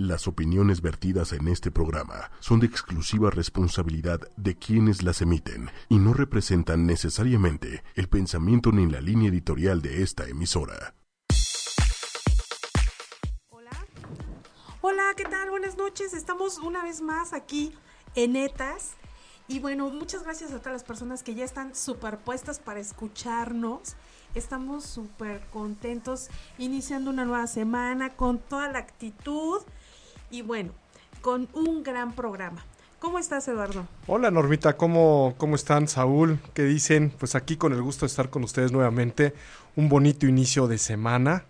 Las opiniones vertidas en este programa son de exclusiva responsabilidad de quienes las emiten y no representan necesariamente el pensamiento ni la línea editorial de esta emisora. Hola. Hola, ¿qué tal? Buenas noches. Estamos una vez más aquí en ETAS. Y bueno, muchas gracias a todas las personas que ya están superpuestas para escucharnos. Estamos súper contentos iniciando una nueva semana con toda la actitud y bueno, con un gran programa. ¿Cómo estás, Eduardo? Hola, Normita, ¿cómo, ¿cómo están, Saúl? ¿Qué dicen? Pues aquí con el gusto de estar con ustedes nuevamente. Un bonito inicio de semana.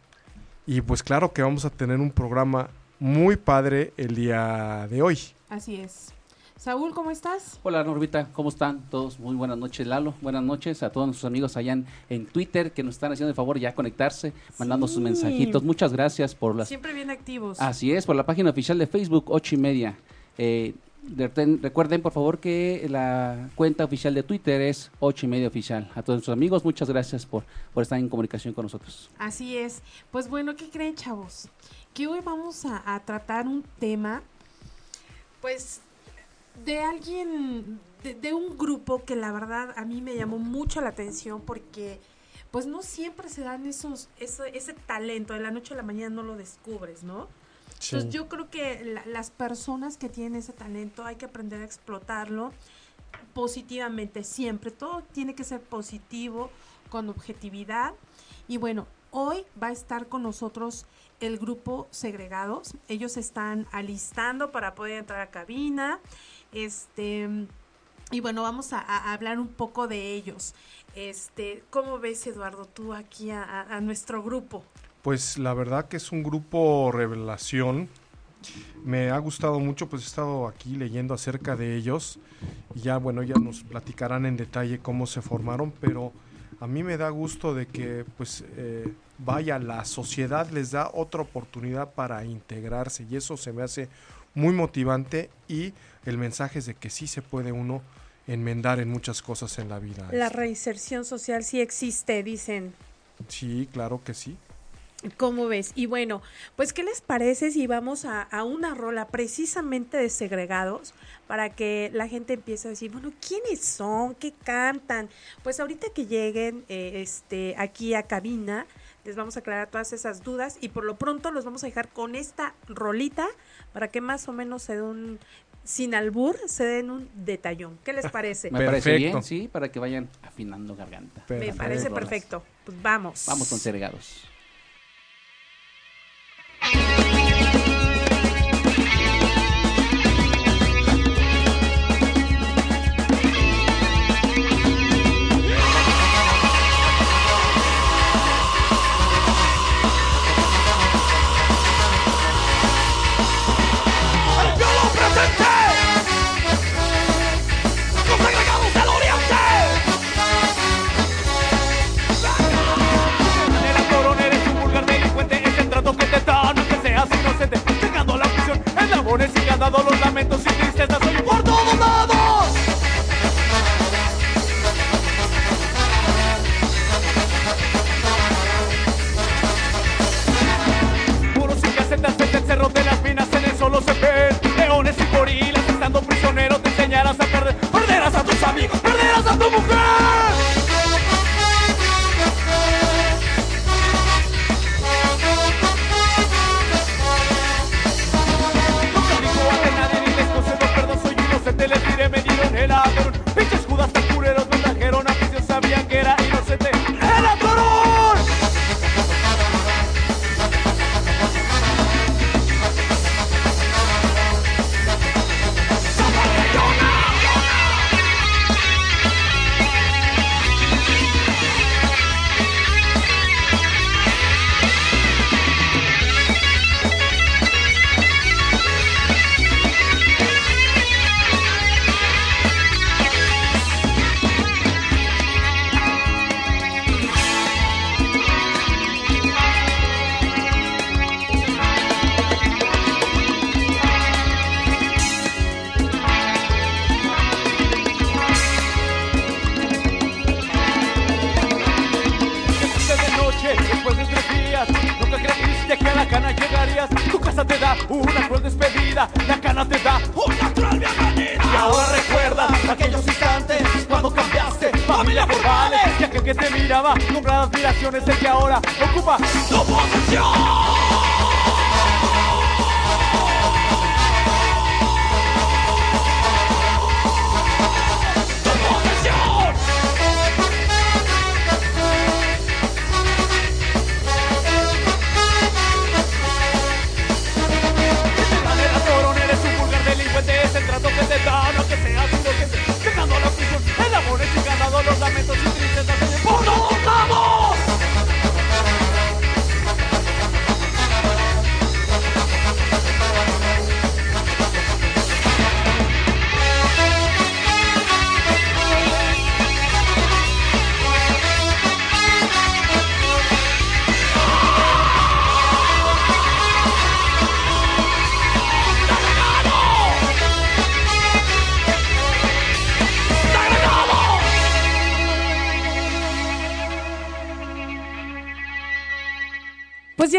Y pues claro que vamos a tener un programa muy padre el día de hoy. Así es. Saúl, ¿cómo estás? Hola Normita, ¿cómo están todos? Muy buenas noches Lalo, buenas noches a todos nuestros amigos allá en, Twitter que nos están haciendo el favor ya conectarse, mandando sus mensajitos. Muchas gracias por las... Siempre bien activos. Así es, por la página oficial de Facebook, ocho y media. Eh, recuerden por favor que la cuenta oficial de Twitter es ocho y media oficial. A todos nuestros amigos, muchas gracias por, por estar en comunicación con nosotros. Así es. Pues bueno, ¿qué creen chavos? Que hoy vamos a tratar un tema, pues de alguien, de, un grupo que la verdad a mí me llamó mucho la atención porque pues no siempre se dan esos, ese talento, de la noche a la mañana no lo descubres, ¿no? Entonces yo creo que las personas que tienen ese talento hay que aprender a explotarlo positivamente siempre. Todo tiene que ser positivo, con objetividad. Y bueno, hoy va a estar con nosotros el grupo Segregados. Ellos están alistando para poder entrar a cabina. Este, y bueno, vamos a, hablar un poco de ellos. Este, ¿cómo ves, Eduardo, tú aquí a, nuestro grupo? Pues la verdad que es un grupo revelación. Me ha gustado mucho, pues he estado aquí leyendo acerca de ellos. Y ya, bueno, ya nos platicarán en detalle cómo se formaron, pero a mí me da gusto de que, pues, eh, vaya, la sociedad les da otra oportunidad para integrarse y eso se me hace muy motivante y el mensaje es de que sí se puede uno enmendar en muchas cosas en la vida. La reinserción social sí existe, dicen. Sí, claro que sí. ¿Cómo ves? Y bueno, pues ¿qué les parece si vamos a, una rola precisamente de segregados para que la gente empiece a decir, bueno, ¿quiénes son? ¿Qué cantan? Pues ahorita que lleguen eh, este, aquí a cabina, les vamos a aclarar todas esas dudas y por lo pronto los vamos a dejar con esta rolita para que más o menos se den un, sin albur, se den un detallón. ¿Qué les parece? Me parece bien, sí, para que vayan afinando garganta. Me parece perfecto. Pues vamos. Vamos con Ceregados. los lamentos y tristezas soy por todos lados. Puros y casetas desde el cerro de las minas en el solo se ven leones y gorilas estando prisioneros te enseñarás a perder, perderás a tus amigos, perderás a tu mujer.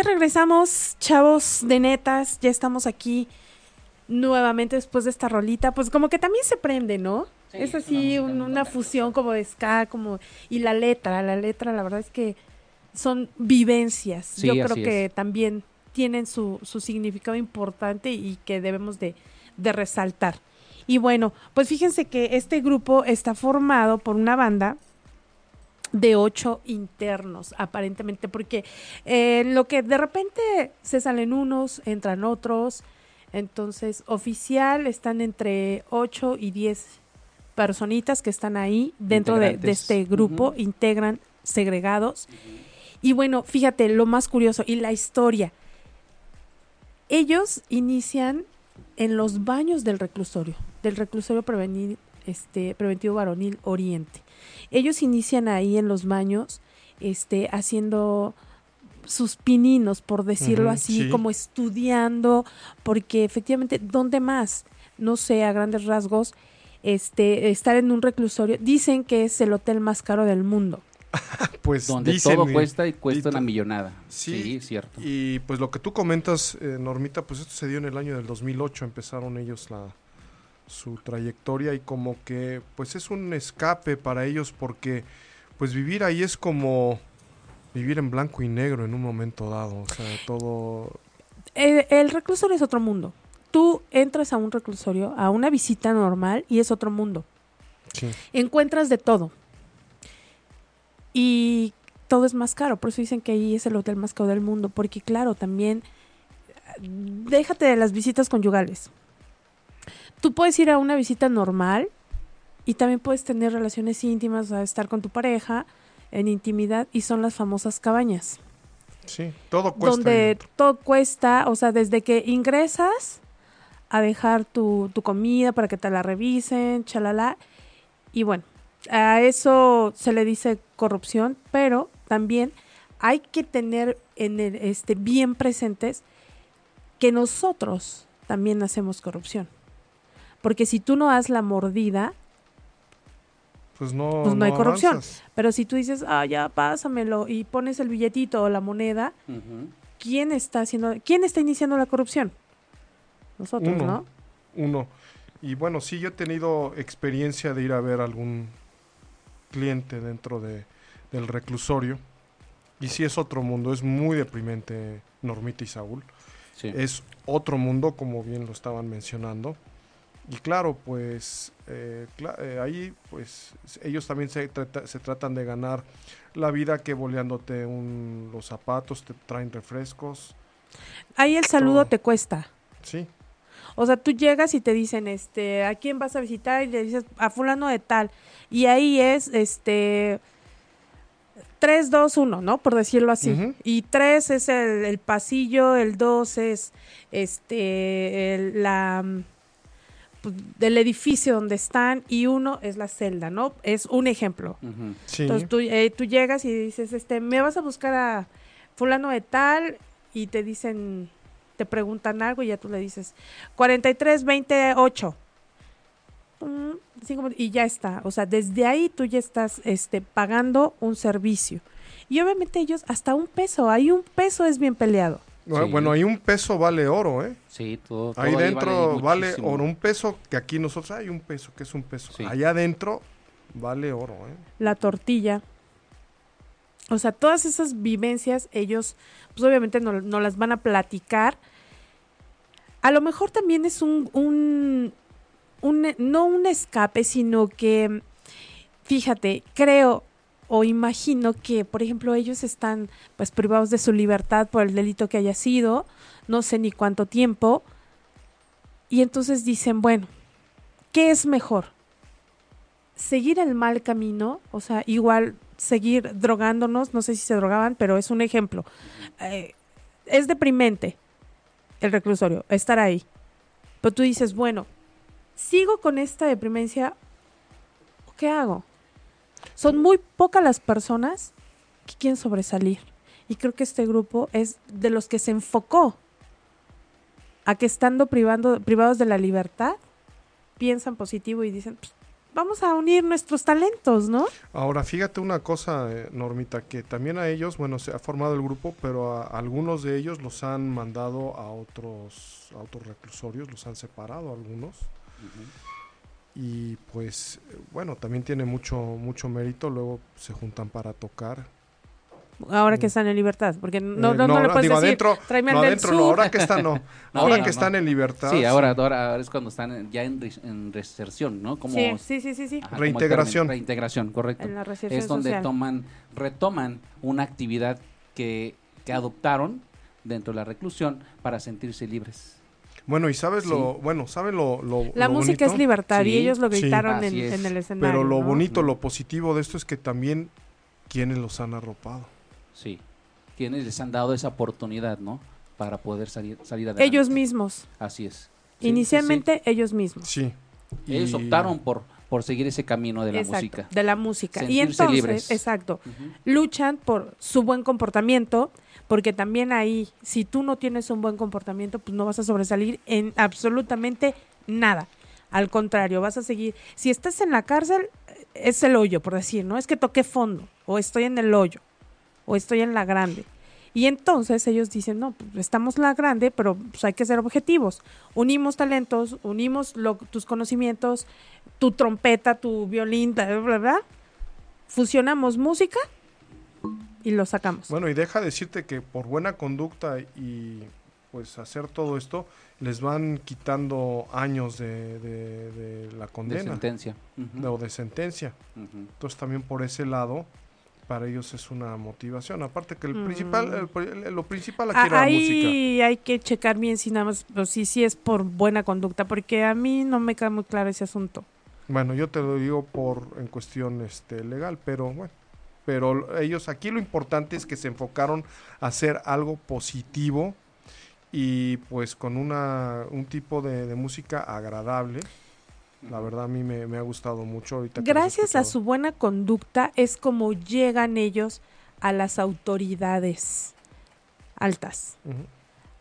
Regresamos, chavos de netas, ya estamos aquí nuevamente después de esta rolita, pues como que también se prende, ¿no? Sí, es así una un- una fusión como de ska, como y la letra, la letra, la verdad es que son vivencias. Sí, Yo creo que es. también tienen su, su significado importante y que debemos de, de resaltar. Y bueno, pues fíjense que este grupo está formado por una banda de ocho internos, aparentemente, porque eh, lo que de repente se salen unos, entran otros, entonces oficial están entre ocho y diez personitas que están ahí dentro de, este grupo, integran segregados. Y bueno, fíjate, lo más curioso y la historia. Ellos inician en los baños del reclusorio, del reclusorio prevenir, este, preventivo varonil Oriente. Ellos inician ahí en los baños, este, haciendo sus pininos, por decirlo así, sí. como estudiando, porque efectivamente, ¿dónde más? No sé, a grandes rasgos, este, estar en un reclusorio, dicen que es el hotel más caro del mundo. Pues Donde dicen, todo cuesta y cuesta y- una millonada. Sí, Sí, cierto. Y pues lo que tú comentas, eh, Normita, pues esto se dio en el año del 2008, empezaron ellos la su trayectoria y como que pues es un escape para ellos porque pues vivir ahí es como vivir en blanco y negro en un momento dado, o sea, todo El, el reclusorio es otro mundo. Tú entras a un reclusorio, a una visita normal y es otro mundo. sí. Encuentras de todo. Y todo es más caro. Por eso dicen que ahí es el hotel más caro del mundo. Porque claro, también déjate de las visitas conyugales. Tú puedes ir a una visita normal y también puedes tener relaciones íntimas, o sea, estar con tu pareja en intimidad y son las famosas cabañas Sí, todo cuesta. donde todo cuesta, o sea, desde que ingresas a dejar tu, tu comida para que te la revisen, chalala. Y bueno, a eso se le dice corrupción, pero también hay que tener en el, este, bien presentes que nosotros también hacemos corrupción. Porque si tú no das la mordida, pues no, pues no hay corrupción. avanzas. pero si tú dices, ah, ya pásamelo y pones el billetito o la moneda. ¿quién está haciendo, quién está iniciando la corrupción? Nosotros, Uno. ¿no? Uno. Y bueno, sí, yo he tenido experiencia de ir a ver algún cliente dentro de, del reclusorio. Y sí es otro mundo, es muy deprimente Normita y Saúl. Sí. Es otro mundo, como bien lo estaban mencionando. Y claro, pues eh, cla- eh, ahí pues ellos también se, trata- se tratan de ganar la vida que boleándote un, los zapatos, te traen refrescos. Ahí el saludo Todo. te cuesta. Sí, O sea, tú llegas y te dicen, este, ¿a quién vas a visitar? Y le dices, a fulano de tal. Y ahí es, este, 3, 2, 1, ¿no? Por decirlo así. Y 3 es el, el pasillo, el 2 es, este, el- la, mm, pues, del edificio donde están y uno es la celda, ¿no? Es un ejemplo. Sí. Entonces tú, eh, tú llegas y dices, este, me vas a buscar a fulano de tal y te dicen, te preguntan algo y ya tú le dices 43, 28. Mm, cinco y ya está. O sea, desde ahí tú ya estás este, pagando un servicio. Y obviamente ellos hasta un peso, ahí un peso es bien peleado. Bueno, Sí. bueno, ahí un peso vale oro, ¿eh? Sí, todo. Ahí todo dentro vale, oro. Un peso que aquí nosotros hay un peso, que es un peso. Sí. Allá adentro vale oro, ¿eh? la tortilla. O sea, todas esas vivencias ellos, pues obviamente no, no las van a platicar. A lo mejor también es un, un, un- no un escape, sino que, fíjate, creo o imagino que, por ejemplo, ellos están pues privados de su libertad por el delito que haya sido, no sé ni cuánto tiempo, y entonces dicen, bueno, ¿qué es mejor? seguir el mal camino, o sea, igual seguir drogándonos, no sé si se drogaban, pero es un ejemplo. Eh, es deprimente el reclusorio, estar ahí. Pero tú dices, bueno, ¿sigo con esta deprimencia qué hago? Son muy pocas las personas que quieren sobresalir. Y creo que este grupo es de los que se enfocó a que estando privando, privados de la libertad, piensan positivo y dicen, "Pues, vamos a unir nuestros talentos, ¿no? Ahora, fíjate una cosa, eh, Normita, que también a ellos, bueno, se ha formado el grupo, pero a algunos de ellos los han mandado a otros, a otros reclusorios, los han separado algunos. Y pues, bueno, también tiene mucho, mucho mérito, luego se juntan para tocar. Ahora que Mm. están en libertad, porque no, Eh, no, no le puedes digo, decir, adentro, no, adentro no, ahora que están, no. No, ahora no, que no. están en libertad. Sí, ahora, ahora, ahora es cuando están en- ya en, res- en reserción, ¿no? Como, Sí, sí, sí, sí, ajá, Reintegración. término, Reintegración, correcto. En la es donde social. toman, retoman una actividad que, que adoptaron dentro de la reclusión para sentirse libres. Bueno, y sabes Sí. lo, bueno, ¿saben lo, lo La lo música bonito? es libertad y ellos lo sí. gritaron en, en el escenario. Pero lo ¿no? bonito, lo positivo de esto es que también quienes los han arropado. Sí. Quienes les han dado esa oportunidad, ¿no? Para poder salir, salir adelante. Ellos mismos, Así es. Sí, sí, inicialmente ellos mismos. Sí. sí. Ellos Y- optaron por, por seguir ese camino de la Exacto, música. de la música. y Sentirse entonces, libres. exacto, luchan por su buen comportamiento, porque también ahí, si tú no tienes un buen comportamiento, pues no vas a sobresalir en absolutamente nada. Al contrario, vas a seguir. Si estás en la cárcel, es el hoyo, por decir, ¿no? Es que toqué fondo, o estoy en el hoyo, o estoy en la grande. Y entonces ellos dicen, no, pues estamos la grande, pero pues hay que ser objetivos. Unimos talentos, unimos lo- tus conocimientos, tu trompeta, tu violín, bla, bla, bla. Fusionamos música y lo sacamos. Bueno, y deja decirte que por buena conducta y pues hacer todo esto, les van quitando años de, de- de la De condena sentencia. Ujú. o de sentencia. Entonces también por ese lado, para ellos es una motivación. Aparte que el Mm. principal, el lo principal Ah, aquí era la música. ahí hay que checar bien si nada más, pues, si, si es por buena conducta, porque a mí no me queda muy claro ese asunto. Bueno, yo te lo digo por en cuestión este legal, pero bueno. Pero ellos aquí lo importante es que se enfocaron a hacer algo positivo y pues con una un tipo de, de música agradable. La verdad a mí me, me ha gustado mucho ahorita. Gracias a su buena conducta es como llegan ellos a las autoridades altas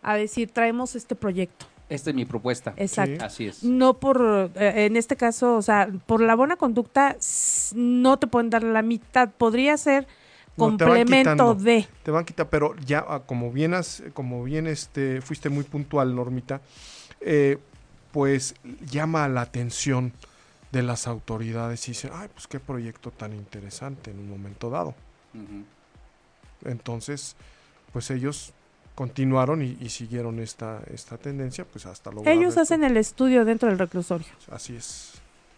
a decir traemos este proyecto. Esta es mi propuesta. Exacto. Así es. No por, eh, en este caso, o sea, por la buena conducta no te pueden dar la mitad, podría ser No, te van complemento quitando. de. Te van a quitar, pero ya ah, como bien, has- como bien este, fuiste muy puntual, Normita, eh, pues llama la atención de las autoridades y dicen, ay, pues qué proyecto tan interesante en un momento dado. Entonces, pues ellos continuaron y, y siguieron esta, esta tendencia, pues hasta lograr Ellos hacen el estudio dentro del reclusorio. Así es.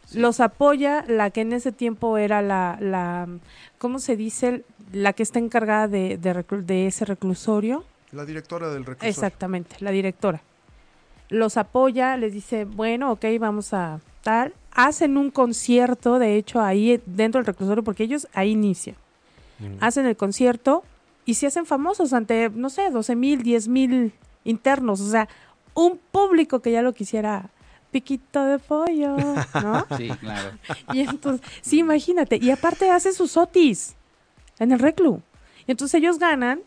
Sí. Los apoya la que en ese tiempo era la, la ¿cómo se dice? La que está encargada de, de ese reclusorio. La directora del reclusorio. Exactamente, la directora. Los apoya, les dice, bueno, ok, vamos a tal. Hacen un concierto, de hecho, ahí dentro del reclusorio, porque ellos ahí inician. Mm. Hacen el concierto y se hacen famosos ante, no sé, 12 mil, 10 mil internos. O sea, un público que ya lo quisiera piquito de pollo, ¿no? Sí, claro. Y entonces, sí, imagínate. Y aparte hacen sus otis en el reclu. Y entonces ellos ganan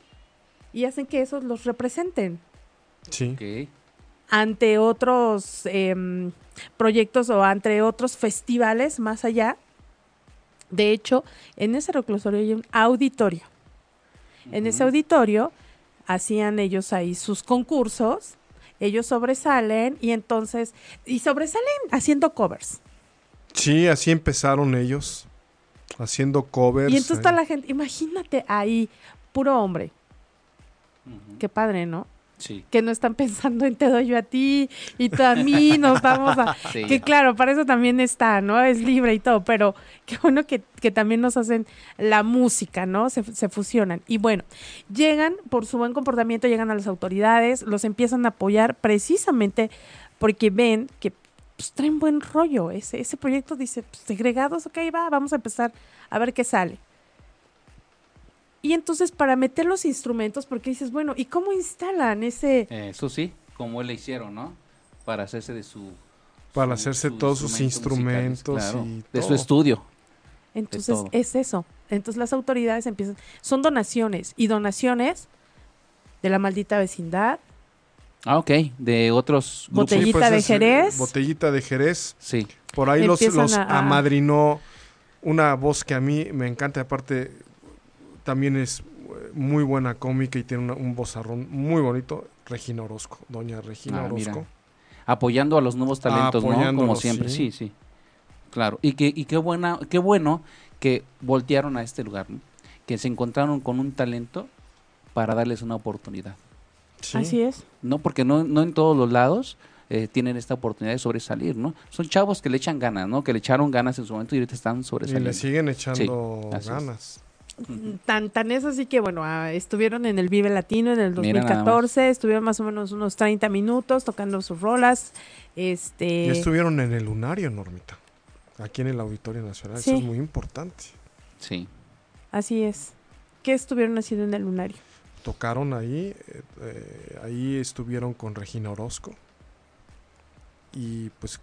y hacen que esos los representen Sí. Ante otros em, proyectos o ante otros festivales más allá. De hecho, en ese reclusorio hay un auditorio. En ese auditorio hacían ellos ahí sus concursos, ellos sobresalen y entonces, y sobresalen haciendo covers. Sí, así empezaron ellos, haciendo covers. Y entonces ahí. toda la gente, imagínate ahí, puro hombre, qué padre, ¿no? Sí. Que no están pensando en te doy yo a ti y tú a mí, nos vamos a... Sí. Que claro, para eso también está, ¿no? Es libre y todo, pero qué bueno que, que también nos hacen la música, ¿no? Se, se fusionan. Y bueno, llegan, por su buen comportamiento, llegan a las autoridades, los empiezan a apoyar precisamente porque ven que pues, traen buen rollo. Ese, ese proyecto dice, pues, segregados, ok, va, vamos a empezar a ver qué sale. Y entonces para meter los instrumentos, porque dices, bueno, ¿y cómo instalan ese... Eso sí, como le hicieron, ¿no? Para hacerse de su... Para su- hacerse todos sus instrumentos y De su estudio. Entonces es eso. Entonces las autoridades empiezan, son donaciones y donaciones de la maldita vecindad, Ah, ok. De otros grupos. Botellita. Botellita de es, Jerez. Botellita de Jerez. Sí. Por ahí los, Empiezan los a- amadrinó una voz que a mí me encanta. Aparte, también es eh, muy buena cómica y tiene una- un vozarrón muy bonito. Regina Orozco, doña Regina Ah, mira. Orozco. Apoyando a los nuevos talentos, ¿no? Como siempre. sí. Sí, sí. Claro. Y, que, y qué, buena, qué bueno que voltearon a este lugar, ¿no? Que se encontraron con un talento para darles una oportunidad. Sí. así es. No, porque no, no en todos los lados eh, tienen esta oportunidad de sobresalir, ¿no? Son chavos que le echan ganas, ¿no? Que le echaron ganas en su momento y ahorita están Y sobresaliendo. le siguen echando ganas. Tan, tan es así que, bueno, ah, estuvieron en el Vive Latino en el Mira nada 2014, estuvieron más o menos unos 30 minutos tocando sus rolas. Este, Y estuvieron en el lunario, Normita. Aquí en el Auditorio Nacional. Sí. Eso es muy importante. Sí. Así es. ¿Qué estuvieron haciendo en el lunario? Tocaron ahí. eh, eh, ahí estuvieron con Regina Orozco. Y pues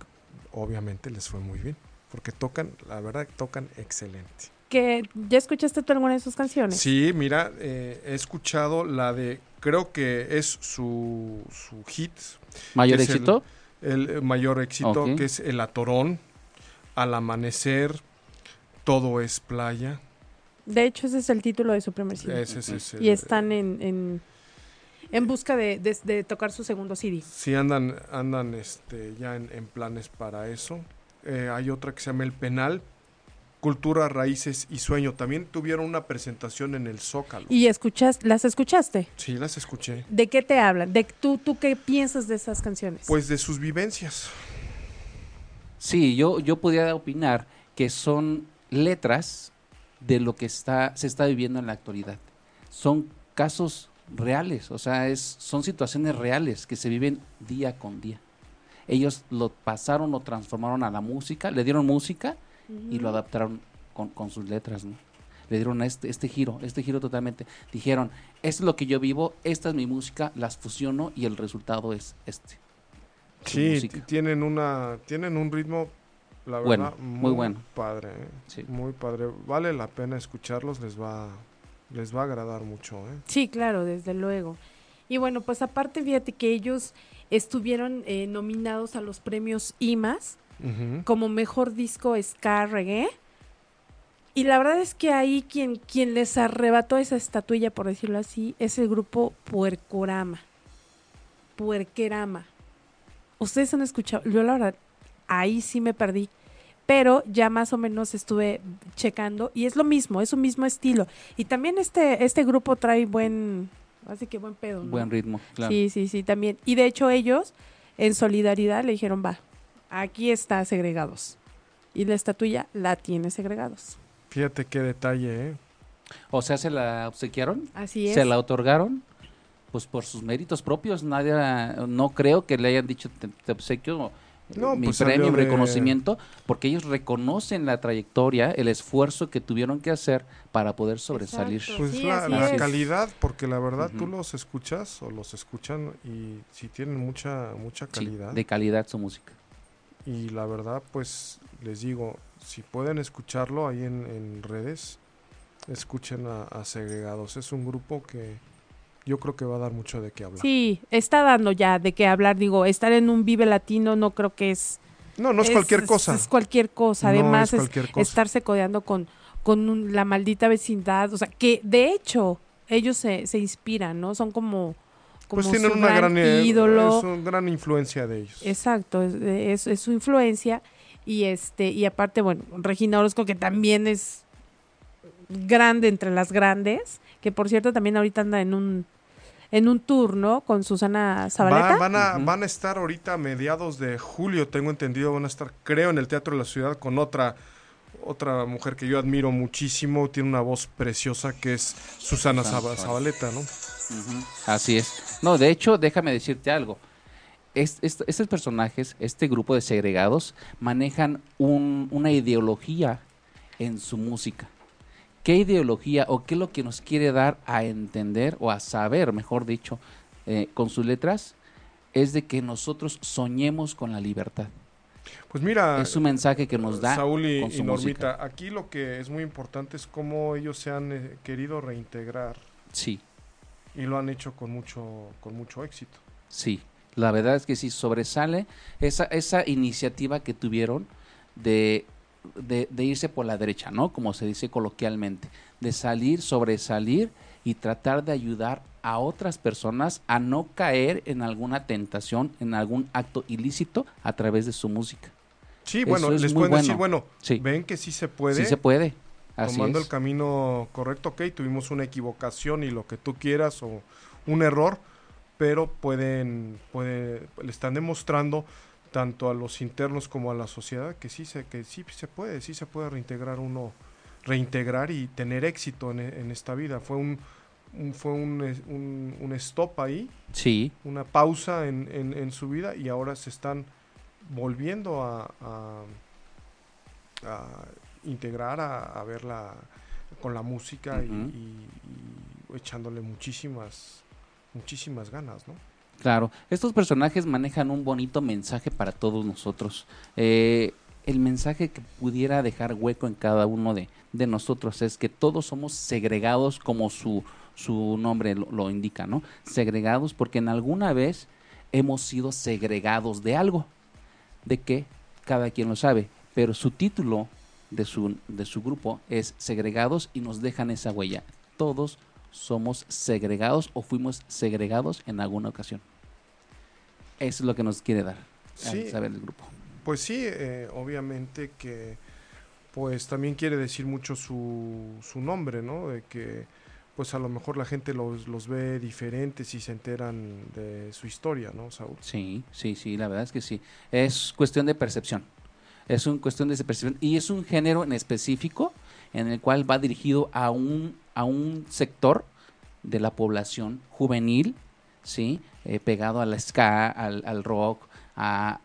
obviamente les fue muy bien. Porque tocan, la verdad, tocan excelente. ¿Que ¿Ya escuchaste tú alguna de sus canciones? Sí, mira, eh, he escuchado la de, creo que es su, su hit, ¿Mayor ¿Qué es el- éxito? el eh, mayor éxito, que es El Atorón, Al Amanecer, Todo es Playa. De hecho, ese es el título de su primer CD. Ese, ese y están en, en, en busca de, de- de tocar su segundo CD. Sí, andan, andan este, ya en, en planes para eso. Eh, hay otra que se llama El Penal, Cultura, Raíces y Sueño. También tuvieron una presentación en el Zócalo. ¿Y escuchas, las escuchaste? Sí, las escuché. ¿De qué te hablan? ¿De tú, tú qué piensas de esas canciones? Pues de sus vivencias. Sí, yo, yo podría opinar que son letras de lo que está, se está viviendo en la actualidad. Son casos reales, o sea, es, son situaciones reales que se viven día con día. Ellos lo pasaron, lo transformaron a la música, le dieron música y lo adaptaron con, con sus letras, ¿no? Le dieron este, este giro, este giro totalmente. Dijeron, esto es lo que yo vivo, esta es mi música, las fusiono y el resultado es este. Sí, tienen una tienen un ritmo la Bueno, verdad muy bueno. padre, ¿eh? Sí. muy padre. Vale la pena escucharlos, les va les va a agradar mucho, ¿eh? Sí, claro, desde luego. Y bueno, pues aparte, fíjate que ellos estuvieron eh, nominados a los premios IMAS Como mejor disco ska reggae. Y la verdad es que ahí quien, quien les arrebató esa estatuilla, por decirlo así, es el grupo Puercorama. Puerquerama. Ustedes han escuchado, yo la verdad, ahí sí me perdí. Pero ya más o menos estuve checando y es lo mismo, es un mismo estilo. Y también este, este grupo trae buen, así que buen pedo. ¿no? Buen ritmo, claro. Sí, sí, sí, también. Y de hecho ellos, en solidaridad, le dijeron, va, aquí está segregados. Y la estatuilla la tiene segregados. Fíjate qué detalle, ¿eh? O sea, se la obsequiaron, Así es. se la otorgaron, pues por sus méritos propios. Nadie, no creo que le hayan dicho te, te obsequio eh, No, mi pues premio, mi de- reconocimiento, porque ellos reconocen la trayectoria, el esfuerzo que tuvieron que hacer para poder sobresalir. Exacto. Pues Sí, la, calidad, porque la verdad tú Ujú. los escuchas o los escuchan y sí tienen mucha mucha Sí, calidad. de calidad su música. Y la verdad, pues les digo, si pueden escucharlo ahí en, en redes, escuchen a, a Segregados. Es un grupo que yo creo que va a dar mucho de qué hablar. Sí, está dando ya de qué hablar. Digo, estar en un Vive Latino no creo que es... No, no es, cualquier cosa. Es cualquier cosa. No Además, es es, cualquier cosa. estarse codeando con, con un- la maldita vecindad. O sea, que de hecho, ellos se, se inspiran, ¿no? Son como, como Pues tienen su una gran gran, eh, ídolo. es una gran influencia de ellos. Exacto, es, es- es su influencia. Y este, y aparte, bueno, Regina Orozco, que también es grande entre las grandes, que por cierto también ahorita anda en un en un tour, ¿no? Con Susana Zabaleta. Va- van, a, van a estar ahorita a mediados de julio, tengo entendido, van a estar, creo, en el Teatro de la Ciudad con otra otra mujer que yo admiro muchísimo, tiene una voz preciosa que es Susana Susana Zaba- Zabaleta. ¿no? Así es. No, de hecho, déjame decirte algo. Es- est- estos personajes, este grupo de segregados, manejan un- una ideología en su música. ¿Qué ideología o qué es lo que nos quiere dar a entender o a saber, mejor dicho, eh, con sus letras? Es de que nosotros soñemos con la libertad. Pues mira, es un mensaje que nos da Saúl y, con y su Normita, música. aquí lo que es muy importante es cómo ellos se han eh, querido reintegrar Sí, y lo han hecho con mucho con mucho éxito. Sí, la verdad es que sí sobresale esa, esa iniciativa que tuvieron de, de, de irse por la derecha, ¿no? Como se dice coloquialmente, de salir, sobresalir y tratar de ayudar a otras personas a no caer en alguna tentación, en algún acto ilícito a través de su música. Sí, bueno, es les pueden decir, bueno. Sí. ven que sí se puede, Sí se puede. Así tomando es. el camino correcto, ok, tuvimos una equivocación y lo que tú quieras o un error, pero pueden, puede, le están demostrando tanto a los internos como a la sociedad que sí se, que sí se puede, sí se puede reintegrar uno, reintegrar y tener éxito en, en esta vida. Fue un, un- fue un, un, un stop ahí, Sí, una pausa en, en- en su vida y ahora se están volviendo a, a- a integrar, a, a verla con la música y- Ujú. y, y echándole muchísimas, muchísimas ganas, ¿no? Claro, estos personajes manejan un bonito mensaje para todos nosotros. Eh, el mensaje que pudiera dejar hueco en cada uno de, de nosotros es que todos somos segregados como su, su nombre lo, lo indica, ¿no? Segregados porque en alguna vez hemos sido segregados de algo. ¿De qué? Cada quien lo sabe, pero su título de su, de su grupo es Segregados y nos dejan esa huella. Todos somos segregados o fuimos segregados en alguna ocasión. Eso es lo que nos quiere dar Sí. saber el grupo. Pues sí, eh, obviamente que pues también quiere decir mucho su, su nombre, ¿no? De que pues a lo mejor la gente los, los ve diferentes y se enteran de su historia, ¿no, Saúl? Sí, sí, sí, la verdad es que sí. Es cuestión de percepción. Es una cuestión de percepción y es un género en específico en el cual va dirigido a un, a un sector de la población juvenil, ¿sí? Eh, pegado al ska, al, al rock, a,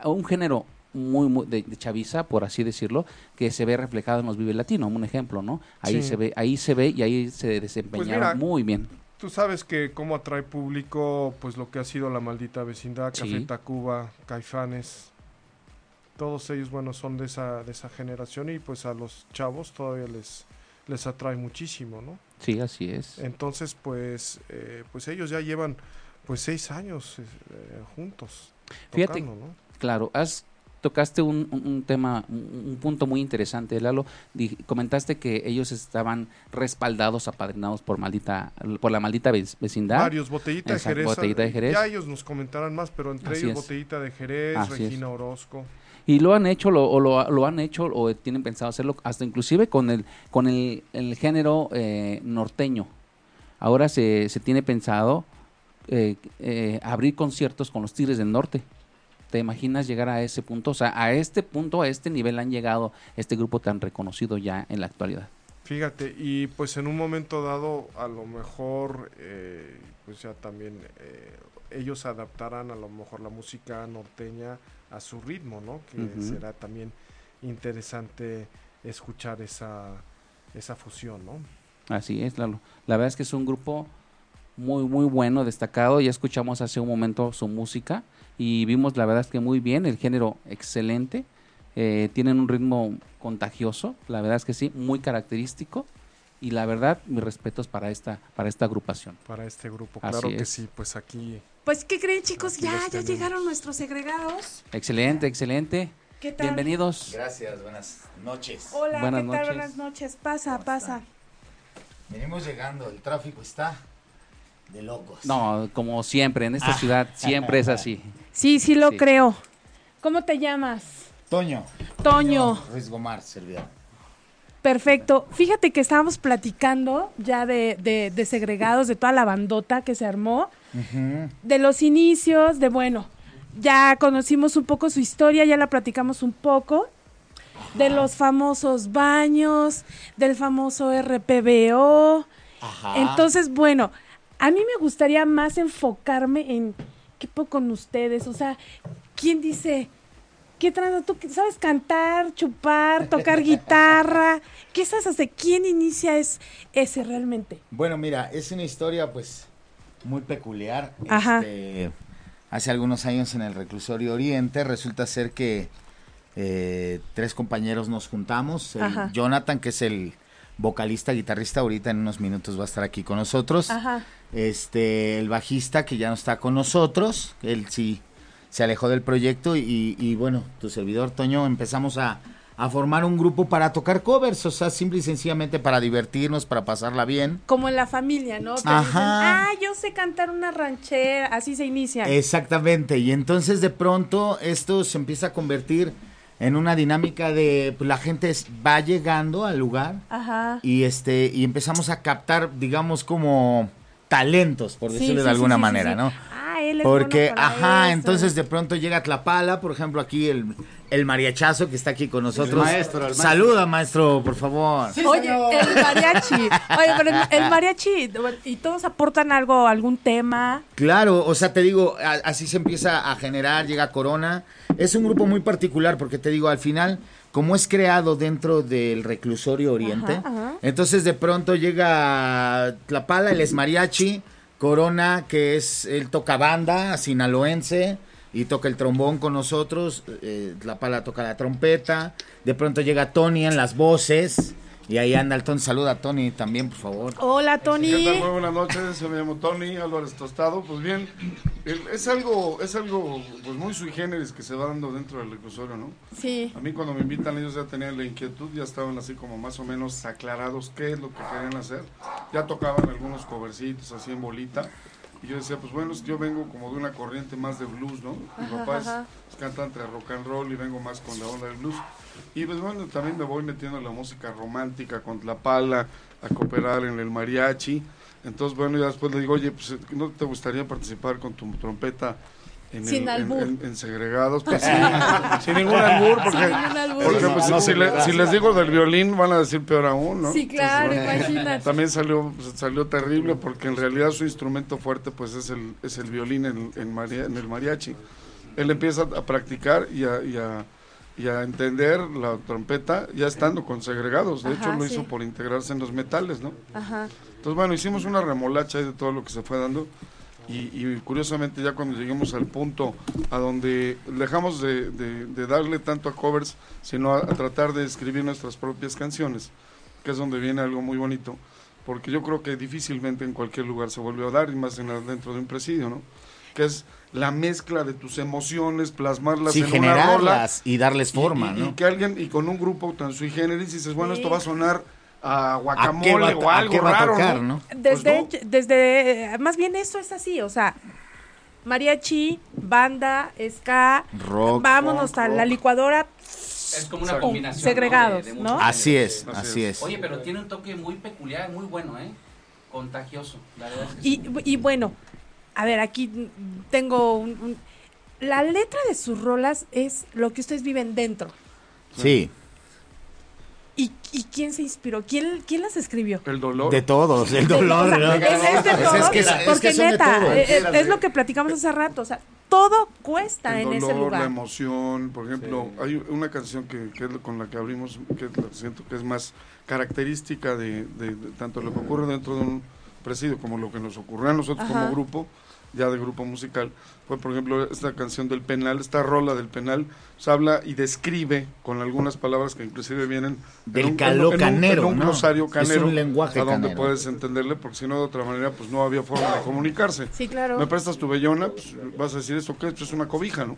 a un género muy, muy de, de chaviza, por así decirlo, que se ve reflejado en los Vive Latino, un ejemplo, ¿no? Ahí Sí. se ve, ahí se ve y ahí se desempeñaron mira, muy bien. Tú sabes que cómo atrae público, pues lo que ha sido la maldita vecindad, Sí. Café Tacuba, Caifanes, todos ellos, bueno, son de esa, de esa generación y pues a los chavos todavía les, les atrae muchísimo, ¿no? Sí, así es. Entonces, pues, eh, pues ellos ya llevan pues seis años eh, juntos. Fíjate, tocando, ¿no? Claro, has tocaste un, un- un tema, un, un punto muy interesante, Lalo. Di- comentaste que ellos estaban respaldados, apadrinados por maldita, por la maldita vec- vecindad. Varios, Botellita de Jerez. Botellita de Jerez. Ya ellos nos comentarán más, pero entre Así ellos es. Botellita de Jerez, Así es. Regina Orozco. Y lo han hecho, lo, o lo, lo han hecho, o tienen pensado hacerlo, hasta inclusive con el, con el, el género eh, norteño. Ahora se, se tiene pensado eh, eh, abrir conciertos con los Tigres del Norte. ¿Te imaginas llegar a ese punto? O sea, a este punto, a este nivel han llegado este grupo tan reconocido ya en la actualidad. Fíjate, y pues en un momento dado, a lo mejor, eh, pues ya también eh, ellos adaptarán a lo mejor la música norteña a su ritmo, ¿no? Que será también interesante escuchar esa, esa fusión, ¿no? Así es, Lalo. La verdad es que es un grupo muy, muy bueno, destacado. Ya escuchamos hace un momento su música y vimos, la verdad es que muy bien, el género excelente. Eh, tienen un ritmo contagioso, la verdad es que sí, muy característico. Y la verdad, mis respetos para esta, para esta agrupación. Para este grupo, Así claro que es. sí, pues aquí Pues, ¿qué creen, chicos? Ya, ya tenemos. llegaron nuestros segregados. Excelente, excelente. ¿Qué tal? Bienvenidos. Gracias, buenas noches. Hola, Buenas ¿qué tal? noches. Buenas noches. Pasa, ¿Cómo pasa. Venimos llegando, el tráfico está de locos. No, como siempre, en esta Ah. ciudad siempre es así. Sí, sí lo Sí. creo. ¿Cómo te llamas? Toño. Toño. Ruiz Gomar, servidor. Perfecto. Fíjate que estábamos platicando ya de, de, de segregados, de toda la bandota que se armó, de los inicios, de bueno, ya conocimos un poco su historia, ya la platicamos un poco, de los famosos baños, del famoso RPBO. Ajá. Entonces, bueno, a mí me gustaría más enfocarme en qué puedo con ustedes, o sea, ¿quién dice? ¿Qué trans? ¿Tú sabes cantar, chupar, tocar guitarra? ¿Qué sabes hacer? ¿Quién inicia es ese realmente? Bueno, mira, es una historia pues muy peculiar. Ajá. Este, hace algunos años en el reclusorio Oriente resulta ser que eh, tres compañeros nos juntamos. El. Jonathan, que es el vocalista, guitarrista, ahorita en unos minutos va a estar aquí con nosotros. Ajá. Este, el bajista que ya no está con nosotros, él sí se alejó del proyecto y, y bueno, tu servidor Toño empezamos a, a formar un grupo para tocar covers, o sea, simple y sencillamente para divertirnos, para pasarla bien. Como en la familia, ¿no? Que Ajá. dicen, ah, yo sé cantar una ranchera, así se inicia. Exactamente, y entonces de pronto esto se empieza a convertir en una dinámica de pues, la gente va llegando al lugar Ajá. y este y empezamos a captar, digamos como talentos, por decirlo sí, de alguna manera. ¿no? Ah, él es Porque, bueno para ajá, eso. entonces de pronto llega Tlapala, por ejemplo, aquí el, el mariachazo que está aquí con nosotros. maestro, el maestro. Saluda, maestro, por favor. Oye, el mariachi. Oye, pero el, el mariachi, ¿y todos aportan algo, algún tema? Claro, o sea, te digo, a- así se empieza a generar, llega Corona. Es un grupo muy particular porque te digo, al final, como es creado dentro del reclusorio Oriente, Ajá, ajá. entonces de pronto llega Tlapala, él es mariachi, Corona, que es, él toca banda, sinaloense, y toca el trombón con nosotros, eh, Tlapala toca la trompeta, de pronto llega Tony en las voces, y ahí anda el Tony, saluda a Tony también, por favor. Hola, Tony. ¿Qué tal? Muy buenas noches, yo me llamo Tony Álvarez Tostado. Pues bien, el- es algo, es algo pues muy sui generis que se va dando dentro del reclusorio, ¿no? Sí. A mí cuando me invitan ellos ya tenían la inquietud, ya estaban así como más o menos aclarados qué es lo que querían hacer. Ya tocaban algunos covercitos así en bolita. Y yo decía, pues bueno, yo vengo como de una corriente más de blues, ¿no? Mi Ajá, papá es, es cantante de rock and roll y vengo más con la onda del blues. Y pues bueno, también me voy metiendo en la música romántica, con la pala, a cooperar en el mariachi. Entonces, bueno, ya después le digo, oye, pues ¿no te gustaría participar con tu trompeta en, Sin el- en- albur. en- en segregados? Pues sí, sin ningún albur, porque, Sin ningún albur. porque, pues, no, si, le- si les digo del violín van a decir peor aún, ¿no? Sí, claro, Entonces, bueno, imagínate. También salió pues, salió terrible porque en realidad su instrumento fuerte pues es el, es el violín en, en, maria- en el mariachi. Él empieza a practicar y a, y a, y a entender la trompeta ya estando con segregados. De Ajá, hecho lo sí. hizo por integrarse en los metales, ¿no? Ajá. Entonces, bueno, hicimos una remolacha de todo lo que se fue dando. Y, y curiosamente, ya cuando lleguemos al punto a donde dejamos de, de- de darle tanto a covers, sino a, a tratar de escribir nuestras propias canciones, que es donde viene algo muy bonito. Porque yo creo que difícilmente en cualquier lugar se vuelve a dar, y más en la- dentro de un presidio, ¿no? Que es la mezcla de tus emociones, plasmarlas Sí, en una rola. generarlas y darles forma, Y- y, ¿no? y que alguien, y con un grupo tan sui generis, dices, bueno, Sí. esto va a sonar a ¿A qué guacamole va, o a algo qué va a raro, tocar, ¿no? no? Desde, Pues no. desde, más bien eso es así, o sea, mariachi, banda, ska, Rock, vámonos funk, a la rock. licuadora. Es como una Exacto. combinación. Segregados, de- de ¿no? Así es, Así es. es. Oye, pero tiene un toque muy peculiar, muy bueno, ¿eh? Contagioso. La verdad es que Y, sí. y bueno, a ver, aquí tengo un, un- La letra de sus rolas es lo que ustedes viven dentro. Sí, ¿Y, y quién se inspiró? ¿Quién, quién las escribió? El dolor. de todos, el dolor. O sea, ¿no? es, es de Pues todo, es que- es que porque de neta, eh, eh, es, lo que platicamos hace rato, o sea, todo cuesta el en ese dolor, la lugar. emoción. Por ejemplo, hay una canción que, que es con la que abrimos, que siento que es más característica de, de- de tanto lo que ocurre dentro de un presidio como lo que nos ocurrió a nosotros Ajá. como grupo, ya de grupo musical. Fue, por ejemplo, esta canción del penal, esta rola del penal, se habla y describe con algunas palabras que inclusive vienen Del en un- caló en canero, en un ¿no? glosario Es canero, un lenguaje a donde canero. puedes entenderle, porque si no, de otra manera, pues no había forma de comunicarse. Sí, claro. Me prestas tu bellona, pues vas a decir esto qué es, pues es una cobija, ¿no?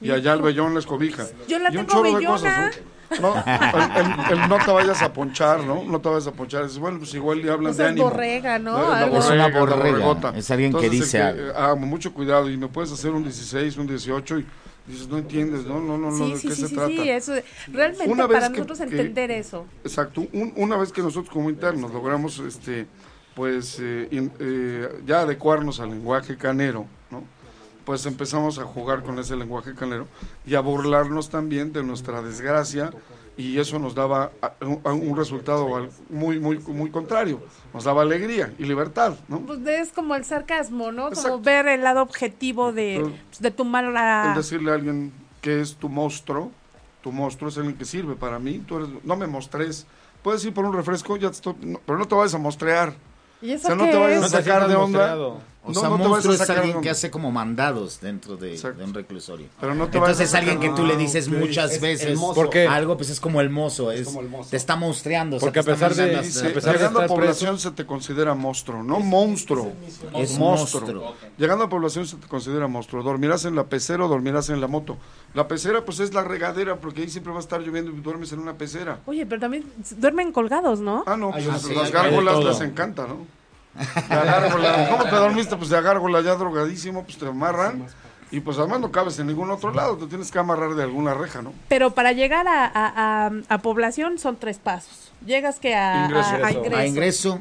Y allá el vellón les cobija. Yo la y un tengo chorro de vellona. cosas, ¿no? No, el, el- el no te vayas a ponchar, ¿no? No te vayas a ponchar. Es, bueno, pues igual le hablan Pues de es ánimo. borrega, ¿no? La- la Algo. Es una borrega, es alguien que Entonces, dice el algo. ah, mucho cuidado y me puedes hacer un 16, un 18 y dices, no entiendes, no, no, no, no, Sí, ¿de sí, qué sí, se sí, trata? sí, eso. Realmente Una vez para que- nosotros que- entender eso. Exacto. Un- una vez que nosotros como internos logramos, este, pues, eh, in- eh, ya adecuarnos al lenguaje canero, ¿no? Pues empezamos a jugar con ese lenguaje canero y a burlarnos también de nuestra desgracia y eso nos daba un, resultado muy, muy, muy contrario. Nos daba alegría y libertad, ¿no? Pues es como el sarcasmo, ¿no? Como Exacto. ver el lado objetivo de, pues, de tu mala... El decirle a alguien que es tu monstruo, tu monstruo es alguien que sirve para mí, tú eres, no me mostres. Puedes ir por un refresco, ya te estoy- no, pero no te vayas a mostrear. ¿Y eso O sea, no te vayas es? a No te sacar de onda. mostreado. O No, sea, monstruo es alguien que hace como mandados dentro de, Exacto. de un reclusorio. Pero no te Entonces a alguien que tú le dices muchas Es veces el mozo. ¿Por qué? algo, pues es como el mozo, es, como el mozo. te está monstreando. o sea, Porque a pesar de- Dice, a pesar de llegando a población se te considera monstruo, no monstruo. Es monstruo. monstruo. Llegando a población se te considera monstruo. Dormirás en la pecera o dormirás en la moto. La pecera pues es la regadera porque ahí siempre va a estar lloviendo y duermes en una pecera. Oye, pero también duermen colgados, ¿no? Ah, no, pues una- las gárgolas les encanta, ¿no? La gárgola, ¿cómo te dormiste? Pues de gárgola ya drogadísimo, pues te amarran y pues además no cabes en ningún otro lado, te tienes que amarrar de alguna reja, ¿no? Pero para llegar a, a, a- a población son tres pasos. Llegas que a, Ingreso. a- a ingreso. A ingreso,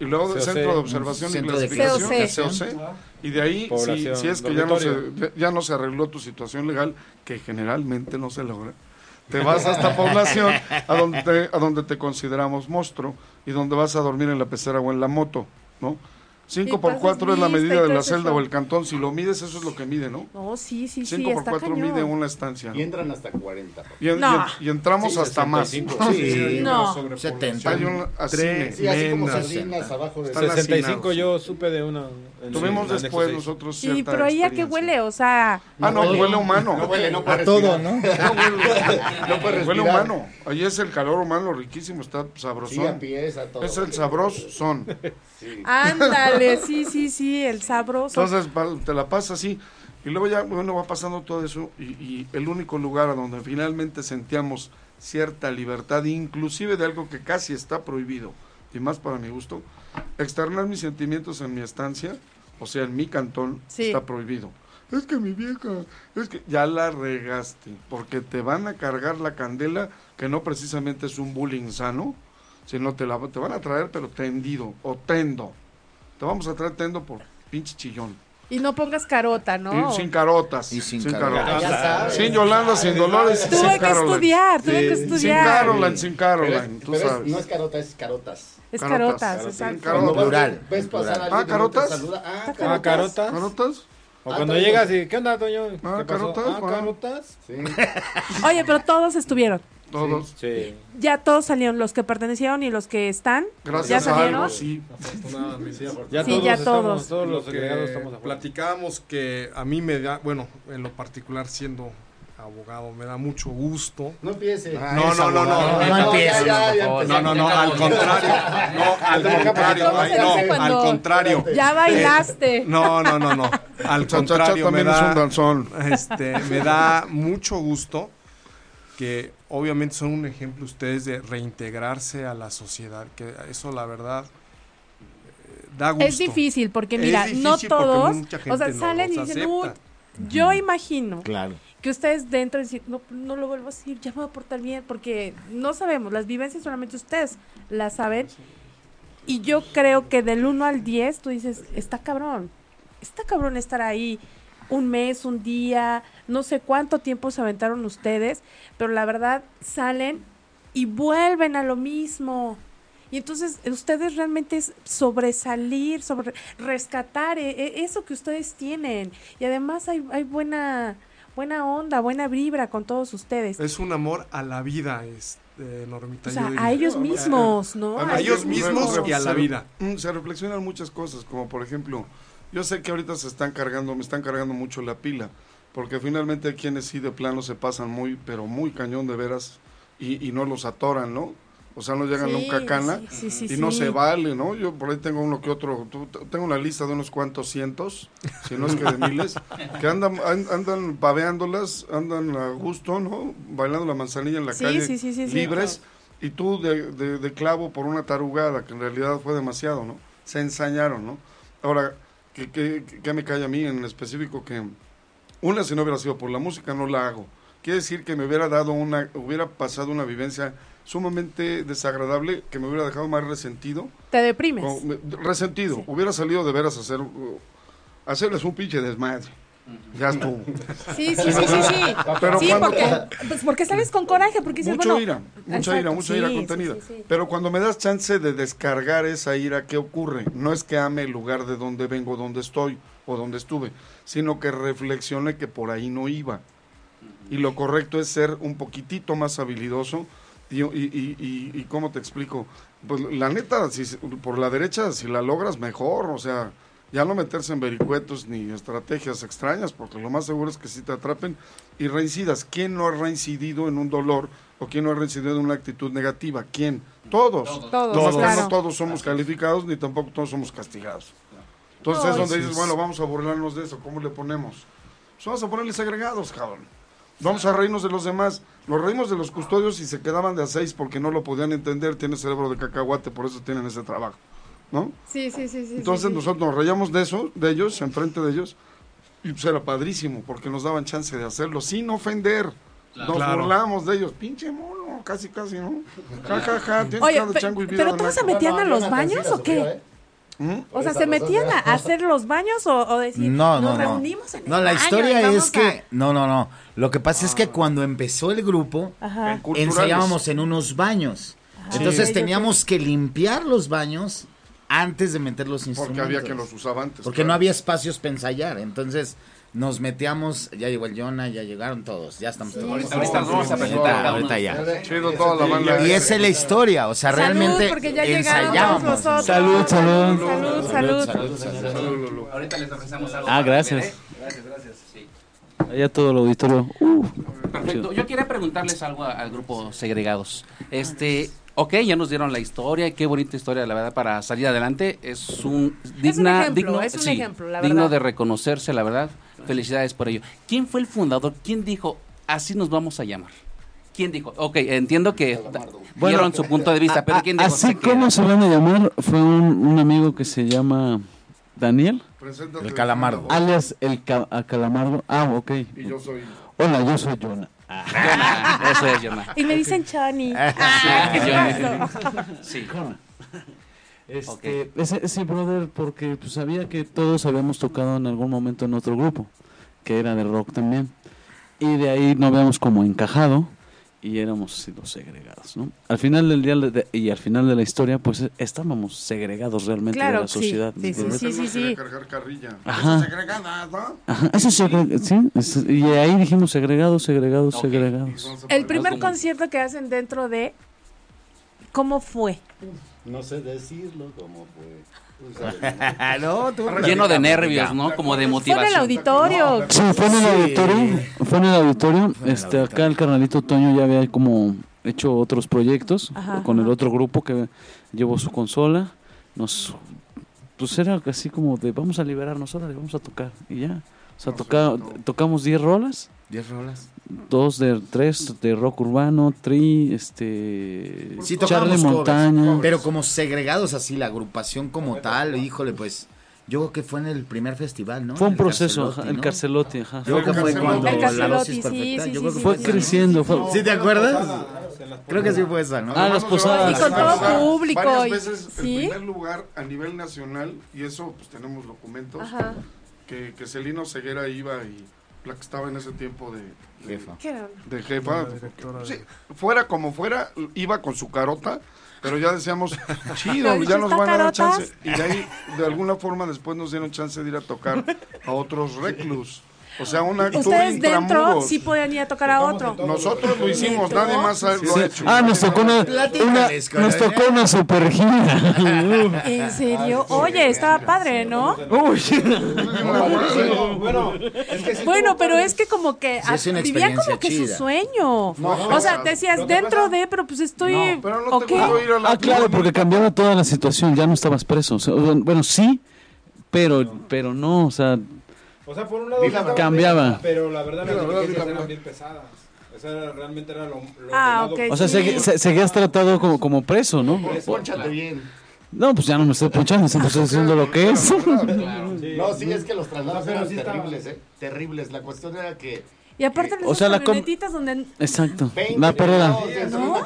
Y luego del Centro de Observación y Centro de Clasificación, COC. y de ahí, si, es que ya no, se, ya no se arregló tu situación legal, que generalmente no se logra, te vas hasta población, a donde te, a donde te consideramos monstruo, y donde vas a dormir en la pecera o en la moto, ¿no? 5 Y por pasas 4 es la medida de la celda show. o el cantón, si lo mides eso es lo que mide, ¿no? No, sí, sí, sí, 5 por está 4 cañón. mide una estancia. ¿no? Y entran hasta 40. Y, en- No. y y entramos Sí, hasta más. 65. sí, No. 70. Hay un así, Sí, así como sardinas abajo de... Están 65 hacinados. yo supe de una. Tuvimos el anexo después seis. nosotros Sí, pero ahí a qué huele, o sea, Ah, no, huele. huele humano. No huele, no puede a todo. ¿no? No huele, huele humano. Ahí es el calor humano riquísimo, está Sí, sabrosón. a pies, a todo. es el sabrosón. ándale, sí, sí, sí, el sabroso. Entonces te la pasas así. Y luego ya, bueno, va pasando todo eso. Y, y el único lugar a donde finalmente sentíamos cierta libertad, inclusive de algo que casi está prohibido, y más para mi gusto, externar mis sentimientos en mi estancia, o sea, en mi cantón, Sí. está prohibido. Es que mi vieja, es que ya la regaste, porque te van a cargar la candela, que no precisamente es un bullying sano, sino te, la, te van a traer, pero tendido o tendo. Te vamos a traer tendo por pinche chillón. Y no pongas carota, ¿no? Y sin carotas. Y sin carotas. carotas. Ya sabes. Sin Yolanda, sin Dolores y sin Tuve que Caroline. estudiar, tuve que Sin estudiar. Caroline, sin Caroline, es- tú pero es- no es carota, es carotas. Es Carotas. carotas, Carotas. exacto. Carotas. Plural, Ves pasar a Ah, no te ¿carotas? Ah, Ah, Ah, carotas. ¿Carotas? O Ah, cuando llegas y, ¿qué onda, Toño? Ah, ¿Qué pasó? carotas, Ah, carotas. Sí. Oye, pero todos estuvieron. Todos. Sí. Ya todos salieron, los que pertenecieron y los que están. ¿Ya Gracias a salieron? algo, sí. Ya Sí, todos ya estamos, todos. todos Lo los que agregados estamos platicábamos que a mí me da, bueno, en lo particular siendo abogado, me da mucho gusto. No empiece. No, no, no, no, no, ya, empieces, ya, ya No, no, no, al contrario. No, al contrario. ¿Cómo se ay, dice No, al contrario. Ya bailaste. No, no, no, no. Al contrario, me también es un da, este, me da mucho gusto que obviamente son un ejemplo ustedes de reintegrarse a la sociedad, que eso la verdad eh, da gusto. Es difícil porque mira, difícil no todos, mucha o gente sea, no salen y dicen, acepta. "Uy, yo imagino Claro. que ustedes dentro dicen, no, no lo vuelvo a decir, ya me voy a portar bien, porque no sabemos, las vivencias solamente ustedes las saben. Y yo creo que del 1 al 10 tú dices, está cabrón, está cabrón estar ahí un mes, un día, no sé cuánto tiempo se aventaron ustedes, pero la verdad salen y vuelven a lo mismo. Y entonces ustedes realmente es sobresalir, sobre rescatar eh, eh, eso que ustedes tienen. Y además hay, hay buena, buena onda, buena vibra con todos ustedes. Es un amor a la vida, este, Normita. O sea, diría. a ellos mismos, ¿no? Además, A ellos se- mismos se- y a la se- vida. mm, Se reflexionan muchas cosas, como por ejemplo, yo sé que ahorita se están cargando, me están cargando mucho la pila, porque finalmente hay quienes sí de plano se pasan muy, pero muy cañón de veras y, y no los atoran, ¿no? O sea, no llegan Sí, nunca cana sí, sí, sí, y no se vale, ¿no? Yo por ahí tengo uno que otro, tengo una lista de unos cuantos cientos, si no es que de miles, que andan an- andan babeándolas, andan a gusto, ¿no? Bailando la manzanilla en la calle, libres, y tú de, de- de clavo por una tarugada, que en realidad fue demasiado, ¿no? Se ensañaron, ¿no? Ahora, ¿qué, qué, qué me cae a mí en específico? Que una, si no hubiera sido por la música, no la hago. Quiere decir que me hubiera dado una, hubiera pasado una vivencia sumamente desagradable, que me hubiera dejado más resentido. Te deprimes. Me- resentido. Hubiera salido de veras a hacer, hacerles un pinche desmadre. Ya estuvo. Sí, sí, sí, sí, sí. Pero sí, cuando porque, tú- pues porque sales con coraje, porque dices, mucho bueno... ira, mucha exacto, ira, mucha sí, ira contenida. sí, sí. Pero cuando me das chance de descargar esa ira, ¿qué ocurre? No es que ame el lugar de donde vengo, donde estoy o donde estuve, sino que reflexione que por ahí no iba. Y lo correcto es ser un poquitito más habilidoso. Y, y, y, y- y ¿cómo te explico? Pues la neta, si, se- por la derecha, si la logras, mejor. O sea, ya no meterse en vericuetos ni estrategias extrañas, porque lo más seguro es que si te atrapen y reincidas. ¿Quién no ha reincidido en un dolor o quién no ha reincidido en una actitud negativa? ¿Quién? Todos. Todos, claro. no todos somos calificados ni tampoco todos somos castigados. Entonces es donde sí, dices, bueno, vamos a burlarnos de eso. ¿Cómo le ponemos? Pues vamos a ponerle segregados, cabrón. Vamos a reírnos de los demás. Nos reímos de los custodios y se quedaban de a seis porque no lo podían entender. Tiene cerebro de cacahuate, por eso tienen ese trabajo. ¿No? Sí, sí, sí, sí. Entonces sí, sí. nosotros nos reíamos de eso, de ellos, enfrente de ellos, y pues era padrísimo, porque nos daban chance de hacerlo sin ofender. Nos Claro. burlábamos de ellos, pinche mono, casi, casi, ¿no? Ja, ja, ja, tienes Oye, pe- chango y vida pero todos se metían a los baños o qué? O sea, ¿se metían a hacer los baños o, o decir, No, no, nos no. reunimos en el No, la baño y historia vamos es a-" que. No, no, no. Lo que pasa es que cuando empezó el grupo, Ajá. Ensayábamos en unos baños. Entonces teníamos que limpiar los baños antes de meter los Porque instrumentos. había que los usaba antes. Porque claro. no había espacios para ensayar. Entonces nos metíamos. Ya llegó el Jonah, ya llegaron todos. Ya estamos todos. Ahorita, ahorita nos vamos a presentar. Ahorita ya. Chido toda la banda. Y esa es la historia. O sea, Salud, realmente porque ya llegaron todos ensayábamos. nosotros. Salud, salud. Salud, salud. Ahorita les ofrecemos algo. Ah, gracias. ¿eh? Gracias, gracias. Sí. Allá todo el auditorio. Uh, Perfecto. Yo quería preguntarles algo al grupo Segregados. Este, ok, ya nos dieron la historia, y qué bonita historia, la verdad, para salir adelante. Es un digna, ejemplo, digno, es un sí, ejemplo, la digno verdad. de reconocerse, la verdad. Felicidades por ello. ¿Quién fue el fundador? ¿Quién dijo así nos vamos a llamar? ¿Quién dijo? Ok, entiendo que da- dieron su punto de vista, pero ¿quién dijo? así como se van a llamar, fue un, un amigo que se llama Daniel, Preséntate, El calamardo. alias el ca- a Calamardo. Ah, ok. Y yo soy. Hola, yo soy Jonah. Jonah, eso es Jonah. Y me dicen Chani. Ah, Ah, ¿qué Jonah. pasó? Sí. Este, ese, ese brother, porque pues, sabía que todos habíamos tocado en algún momento en otro grupo, que era de rock también. Y de ahí no habíamos como encajado y éramos así los segregados, ¿no? Al final del día de- y al final de la historia, pues estábamos segregados realmente de la sí, sociedad. sí, ¿me sí, sí, sí, sí. cargar carrilla. Ajá. Esas segregadas, ¿no? Ajá, eso es segre- sí, y ahí dijimos segregados, segregados, segregados. El primer concierto que hacen dentro de... ¿Cómo fue? No sé decirlo como fue. ¿No? tú Lleno de nervios, ¿no? Como de Fue en el motivación. auditorio. Sí, fue en el auditorio, fue en el auditorio, el este, acá el carnalito Toño ya había como hecho otros proyectos Ajá, con el ajá. otro grupo que llevó su consola, nos, pues era así como de vamos a liberarnos, órale, vamos a tocar y ya, o sea, toca- tocamos 10 rolas, 10 rolas. Dos de tres de rock urbano, tri, este, Sí, Charlie Montaña, covers, pero como segregados así, la agrupación como tal, híjole, pues yo creo que fue en el primer festival, ¿no? fue un El proceso, Carcelotti, ajá, el ¿no? Carcelotti, ajá. Yo creo que fue cuando la dosis perfecta. sí, yo sí, creo que sí, Fue sí. creciendo, fue, ¿Sí te acuerdas? Creo que sí fue esa, ¿no? Ah, las posadas. Y con todo Varias público. y- veces ¿Sí? el primer lugar a nivel nacional, y eso pues tenemos documentos, Ajá. que, que Celino Ceguera iba y la que estaba en ese tiempo de, de- Jefa. De jefa, de- sí, fuera como fuera, iba con su carota, pero ya decíamos, chido, ya nos ¿está van a dar chance. Y de ahí, de alguna forma, después nos dieron chance de ir a tocar a otros reclus. O sea, un acto Ustedes dentro sí podían ir a tocar a otro. Nosotros lo hicimos, Dentro. nadie más lo ha hecho. Ah, nos tocó una, una- nos tocó una super gira. ¿En serio? Oye, estaba padre, ¿no? Sí Bueno, pero es que como que Sí, es una vivía como que su sueño. No, o sea, decías dentro pasa- de, pero pues estoy. No, pero no te ir a la Ah, claro, porque cambiaba toda la situación, ya no estabas preso. O sea, bueno, sí, pero, pero no, o sea, O sea, por un lado estaba Cambiaba. bien, pero la verdad las diligencias eran bien pesadas. O sea, realmente era lo, lo Ah, del lado- ok. o sea, Sí. segui- se- seguías tratado como, como preso, ¿no? Pónchate bien. No, pues ya no me estoy ponchando, siempre estoy diciendo lo que es. Sí. No, sí, es que los traslados No, eran sí estaba- terribles, ¿eh? Terribles. La cuestión era que Y aparte, O sea, la camionetitas donde. Exacto. 20 La perrera. ¿No?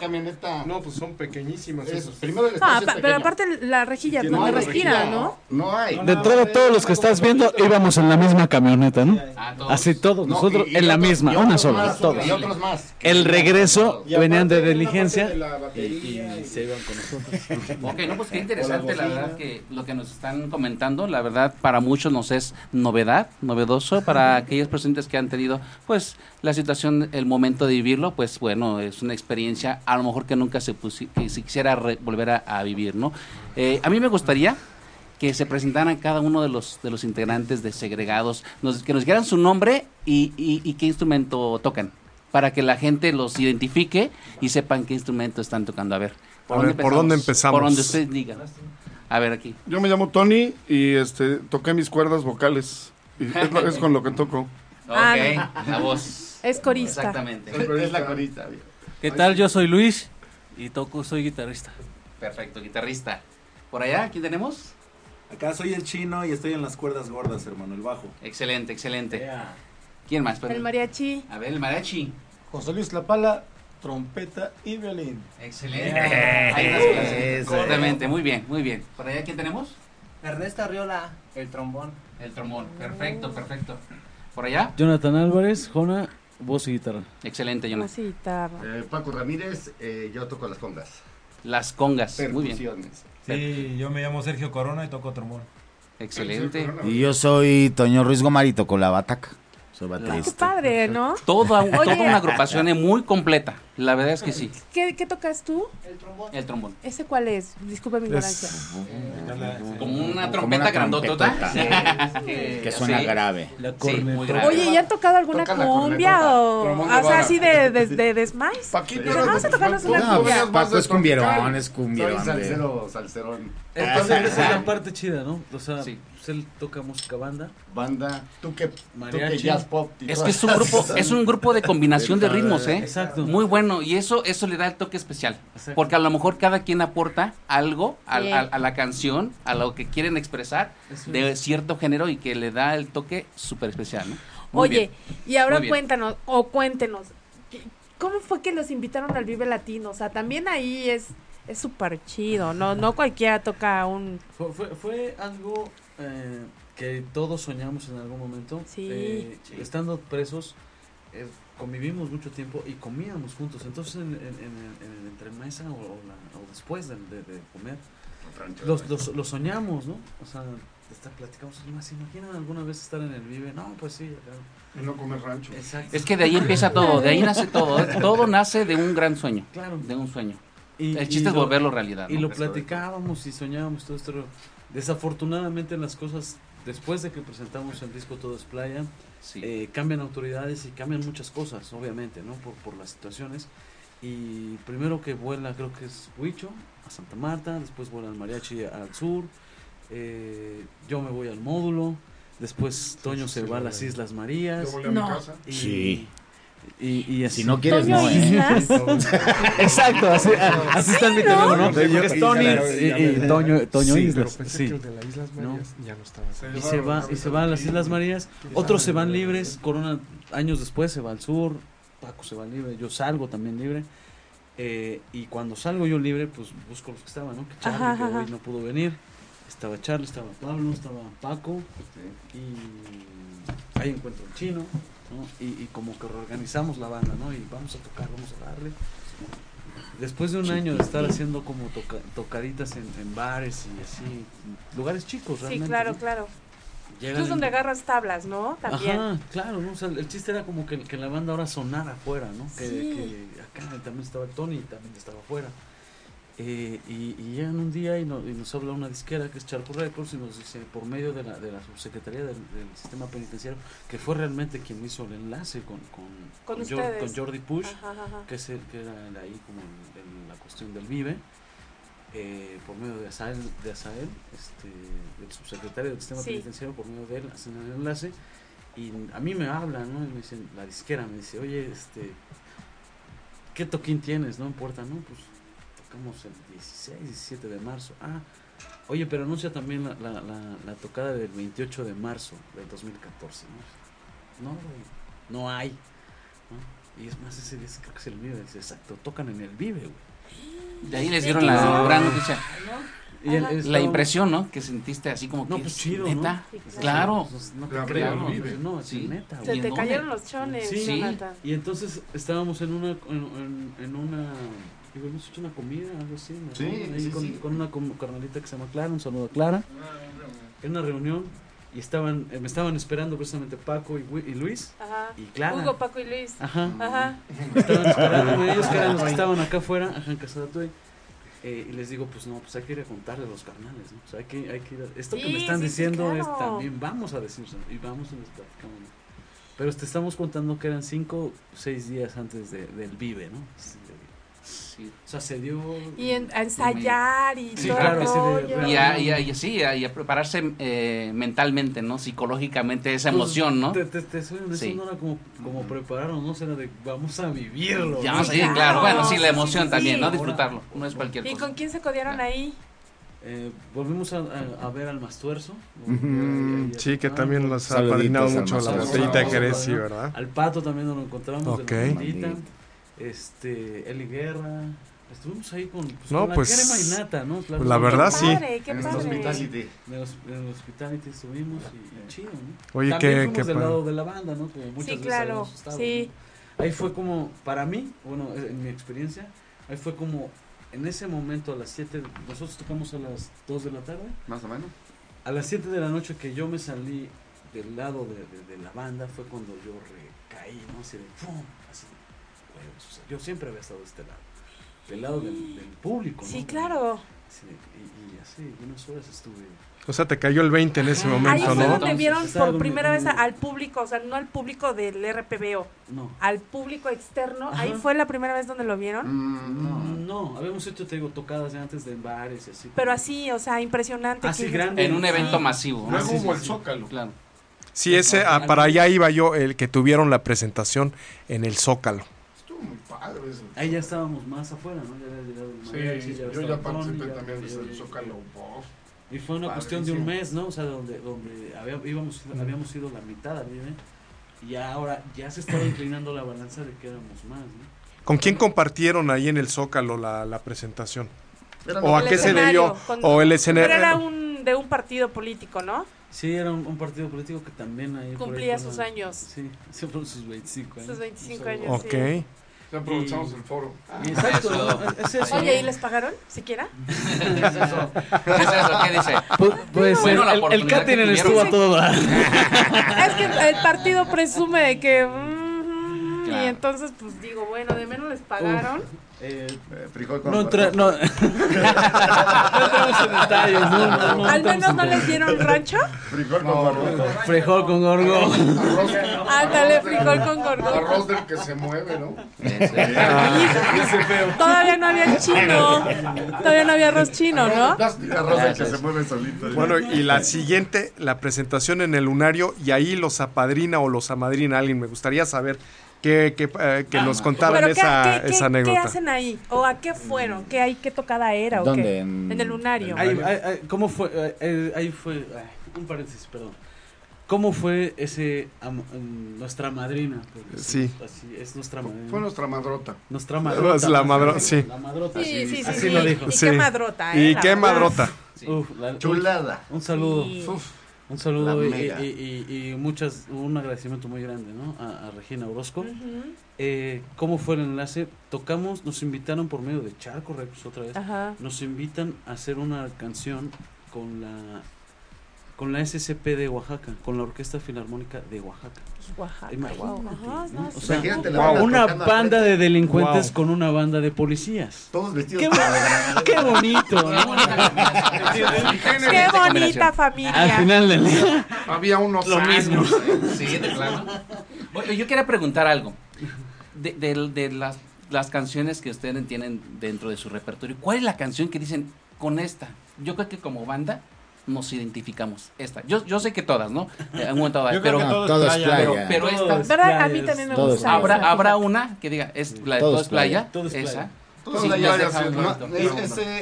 No, pues son pequeñísimas Eso, esos. primero el Ah, es pero pequeño. aparte la rejilla no donde respira, rejilla, ¿no? No hay. De entrada, todos los que estás viendo íbamos en la misma camioneta, ¿no? Así todos, No, nosotros y- y en la otros- misma, una sola, más, todos. Y otros más. El regreso venían de diligencia la y, se iban con nosotros. Ok, no, pues qué interesante, la verdad, que lo que nos están comentando, la verdad, para muchos nos es novedad, novedoso, para aquellos presentes que han tenido, pues, la situación, el momento de vivirlo, pues, bueno, es una experiencia, a lo mejor que nunca se, pusi- que se quisiera re- volver a, a vivir, ¿no? Eh, a mí me gustaría que se presentaran cada uno de los de los integrantes de segregados, nos- que nos dieran su nombre y, y- y qué instrumento tocan, para que la gente los identifique y sepan qué instrumento están tocando. A ver, A ver, ¿por dónde empezamos? Por donde ustedes digan. A ver, aquí. Yo me llamo Tony y este toqué mis cuerdas vocales. Y es, es con lo que toco. Ah, Ok, la voz. Es corista. Exactamente. Es la corista. ¿Qué tal? Yo soy Luis y toco, soy guitarrista. Perfecto, guitarrista. Por allá, ¿quién tenemos? Acá soy el chino y estoy en las cuerdas gordas, hermano, el bajo. Excelente, excelente. ¿Quién más? El mariachi. A ver, el mariachi. José Luis La Pala, trompeta y violín. Excelente. Hay unas clases. Correctamente, muy bien, muy bien. ¿Por allá quién tenemos? Ernesto Arriola, el trombón. El trombón. Perfecto, perfecto. ¿Por allá? Jonathan Álvarez, Jona, voz y guitarra. Excelente, Jonas. Así, guitarra. Eh, Paco Ramírez, eh, yo toco las congas. Las congas. Muy bien. Sí, yo me llamo Sergio Corona y toco trombón. Excelente. Y yo soy Toño Ruiz Gomarito con la bataca. Soy Qué baterista. padre, ¿no? Toda, Oye. toda una agrupación muy completa. La verdad es que sí. ¿Qué, qué tocas tú? El trombón. ¿Ese cuál es? Disculpe mi ignorancia. Como una trompeta grandotota. trompetota. que, Que suena sí. grave. La Sí, corneta. muy grave. Oye, ¿y han tocado alguna cumbia o, Trombón o sea, así de, de, de, de Smiles? Paquito, Pero vamos a tocarnos una No, cumbia. Paco es cumbierón, es cumbierón. salsero, salserón. Entonces, esa es la parte chida, ¿no? O sea, Sí. Pues él toca música banda. Banda, tú que, tú que Mariachi. jazz pop. Es que es un grupo, es un grupo de combinación de ritmos, ¿eh? Exacto. Muy bueno, y eso, eso le da el toque especial. Exacto. Porque a lo mejor cada quien aporta algo a, Sí. a- a la canción, a lo que quieren expresar Eso de es. cierto género y que le da el toque súper especial, ¿no? Muy Oye, bien. y ahora cuéntanos, o cuéntenos, ¿qué- ¿cómo fue que los invitaron al Vive Latino? O sea, también ahí es es súper chido, no no cualquiera toca un... Fue, fue, fue algo eh, que todos soñamos en algún momento. Sí. Eh, Estando presos, eh, convivimos mucho tiempo y comíamos juntos. Entonces, en, en- en el, en el entremesa o, o la- o después de, de- de comer, los, los, los soñamos, ¿no? O sea, hasta platicamos, más, ¿se imaginan alguna vez estar en el Vive? No, pues sí. acá. Y no comer rancho. Exacto. Es que de ahí empieza todo, de ahí nace todo. Todo nace de un gran sueño, Claro. de un sueño. Y- El y chiste es lo- volverlo realidad. Y lo platicábamos y soñábamos todo esto. Desafortunadamente las cosas, después de que presentamos el disco Todo es Playa, Sí. eh, cambian autoridades y cambian muchas cosas, obviamente, ¿no? Por, por las situaciones. Y primero que vuela, creo que es Huicho, a Santa Marta, después vuela el mariachi al sur, eh, yo me voy al módulo, después Toño se va a las Islas Marías. Yo volví a mi casa. Y, Sí. Y, y así. Si no quieres, no, ¿eh? Islas. Exacto, así, así está mi teléfono, ¿no? Toño Porque es Tony Islas. y, y Toño, Toño Sí, Islas. pero pensé sí. que el de las Islas No. Marías ya no estaba. Y se va, y se va a las Islas Marías. Otros se van libres. Corona años después se va al sur. Paco se va libre. Yo salgo también libre. Eh, y cuando salgo yo libre, pues busco los que estaban, ¿no? Que Charlie, Ajá, que ajá. hoy no pudo venir. Estaba Charlie, estaba Pablo, estaba Paco. Y ahí encuentro el chino. ¿No? Y, y como que reorganizamos la banda, ¿no? Y vamos a tocar, vamos a darle. Después de un año de estar haciendo como toca- tocaditas en, en bares y así, lugares chicos Sí, realmente. claro, ¿no? claro. Llega Tú es donde agarras tablas, ¿no? También. Ajá, claro, ¿no? O sea, el chiste era como que, que la banda ahora sonara afuera, ¿no? Que, Sí. que acá también estaba Tony, también estaba afuera. Eh, y, y llegan un día y, no- y nos habla una disquera que es Charco Records y nos dice, por medio de la, de la subsecretaría del, del sistema penitenciario, que fue realmente quien hizo el enlace con, con, Con Jor- ustedes. con Jordi Push, Ajá, ajá. que, es el, que era el ahí como en, en la cuestión del Vive, eh, por medio de Asael, de Asael este, del subsecretario del sistema Sí. penitenciario, por medio de él, hacen el enlace. Y a mí me hablan, ¿no? Y me dicen, la disquera me dice, oye, este, ¿qué toquín tienes, no? En puerta, ¿no? Pues tocamos el 16, 17 de marzo. Ah, oye, pero anuncia también la, la, la, la tocada del 28 de marzo del 2014, ¿no? No, güey, no hay. ¿no? Y es más, ese día creo que es el Vive. Dice, exacto, tocan en el Vive, güey. De ahí les dieron la gran noticia. Y el- La impresión, ¿no? Que sentiste así como No, que pues es chido, neta. ¿no? Claro. Pues, no te creo, claro. no, no, sí, Sí. neta. Se güey. te ¿En cayeron los chones, Sí, Jonathan. y entonces estábamos en una, en, en- en una, digo, hemos hecho una comida, algo así, ¿no? Sí, Ahí sí, con, sí. con una carnalita que se llama Clara, un saludo a Clara, en una reunión, y estaban, eh, me estaban esperando precisamente Paco y, Luis, Ajá. y Clara. Hugo, Paco y Luis. Ajá. Ajá. Estaban esperando ellos, que eran los que estaban acá afuera, ajá, en Casa de. Eh, y les digo, pues no, pues hay que ir a contarle a los carnales, ¿no? O sea, hay que, hay que ir a- Esto que me están sí, sí, diciendo es también, vamos a decirlo, y vamos y les. Pero te estamos contando que eran cinco, seis días antes de- del Vive, ¿no? Sí, O sea, se dio... Y en- a ensayar y Sí, todo claro, el rollo. Y a, y a- y sí, a, y a prepararse eh, mentalmente, ¿no? Psicológicamente, esa Pues, emoción, ¿no? Te, te, te soy honesto, Sí. no era como, como prepararnos, ¿no? Era de, vamos a vivirlo. Ya ¿no? a ir, claro. Bueno, sí, la emoción sí, también, sí. ¿no? Disfrutarlo. No es cualquier ¿Y cosa. con quién se codearon ahí? Eh, volvimos a, a- a ver al Mastuerzo. Sí, que también los ha apadrinado al mucho la botellita de Jerez, sí. ¿verdad? Al Pato también nos lo encontramos. Ok. De la. Este, Eli Guerra. Estuvimos ahí con, pues, No, con la pues, crema y nata, ¿no? pues, la verdad, sí. Padre, En el hospitality. En el, hospitality estuvimos y, y chido, ¿no? Oye, También qué- fuimos qué del padre. lado de la banda, ¿no? Como muchas Sí, veces claro, estado, sí. ¿no? Ahí fue como, para mí, bueno, en mi experiencia, ahí fue como, en ese momento a las 7, nosotros tocamos a las 2 de la tarde. Más o menos. A las 7 de la noche que yo me salí del lado de, de- de la banda fue cuando yo recaí, ¿no? Así de ¡pum! O sea, yo siempre había estado de este lado. Del lado del, del público, ¿no? Sí, claro. Y, y así, unas horas estuve. O sea, te cayó el 20 en ese Ahí momento, fue ¿no? donde vieron por primera vez al público, o sea, no al público del RPBO, No. al público externo. Ahí fue la primera vez donde lo vieron. Mm, No, no, habíamos hecho, te digo, tocadas de antes de bares y así. Pero así, o sea, impresionante. Así que- grande. En un evento Sí. masivo. ¿no? Hubo el. Zócalo. Claro. Sí, ese, ah, para allá iba yo, el que tuvieron la presentación en el Zócalo. Ahí ya estábamos más afuera, ¿no? Ya había llegado el mariachi, Sí, yo estaba ya participé ya- también ya desde el Zócalo. Y fue una cuestión de un mes, ¿no? O sea, donde, donde había- íbamos, habíamos ido la mitad Vive, y ahora ya se estaba inclinando la balanza de que éramos más, ¿no? ¿Con quién compartieron ahí en el Zócalo la, la presentación? Era ¿O a qué se escenario, debió? con- ¿O el Pero era escenario? un, de un partido político, ¿no? Sí, era un, un partido político que también ahí... por ahí Cumplía fue sus años. Sí, se fueron sus 25 años. Sus 25 Un saludo. años, Ok. sí. Ya aprovechamos el foro. Exacto, Eso. ¿no? es eso. Oye, ¿y les pagaron siquiera? ¿Qué es eso? ¿Qué es eso? ¿Qué dice? Pues Bueno, la el, el catering tuvieron. estuvo a todo dar. es que el partido presume de que... mm, Claro. Y entonces, pues digo, bueno, de menos les pagaron. Eh, Eh, frijol con no, entra, no, no entramos en detalles, no, no, no Al menos en no les dieron rancho. Frijol con barbacoa. Frijol con gorgo. Arroz, Ándale, frijol con arroz del que se mueve, ¿no? Todavía no había chino. Todavía no había arroz chino, ¿no? Arroz del que se mueve solito. Bueno, y la siguiente, la presentación en el lunario, y ahí los apadrina o los amadrina alguien. Me gustaría saber que, que, eh, que nos contaran Pero ¿qué, esa, qué- esa qué- anécdota. ¿Qué hacen ahí? ¿O a qué fueron? ¿Qué, hay, qué tocada era? ¿O ¿Dónde? qué? En- En el lunario. Ahí, ahí- ahí- ¿Cómo fue? Eh, eh, Ahí fue. un paréntesis, perdón. ¿Cómo fue ese am- nuestra madrina? Porque Sí. Así, es nuestra madrina. Fue nuestra madrota. nuestra madrota. Es la más madro- bien, sí. La madrota. Sí, sí, sí. Así sí. lo dijo. Y Sí. qué madrota, ¿eh? ¿Y qué madrota? Uf, la- Chulada. Un saludo. Sí. Uf, un saludo y, y- y- y muchas, un agradecimiento muy grande ¿no? a, a Regina Orozco. Eh, ¿Cómo fue el enlace? Tocamos, nos invitaron por medio de Charco Records otra vez. Ajá. Nos invitan a hacer una canción con la con la SCP de Oaxaca, con la Orquesta Filarmónica de Oaxaca. Oaxaca, Imagínate, O sea, Imagínate la wow, banda una banda de delincuentes Wow. con una banda de policías. Todos vestidos Qué, qué bonito, ¿no? Qué bonita familia. Al final del día. Había unos Lo mismo. años. Sí, de plano. Oye, yo quería preguntar algo. De, de- de las, las canciones que ustedes tienen dentro de su repertorio, ¿cuál es la canción que dicen con esta? Yo creo que como banda nos identificamos. Esta. Yo, yo sé que todas, ¿no? Eh, En un momento dado, pero, que todo es Todo es playa. pero, esta. es ¿Verdad? A mí también me gusta. ¿Habrá, esa, habrá una que diga, es la de Todo todo, es es playa? esa. Sí,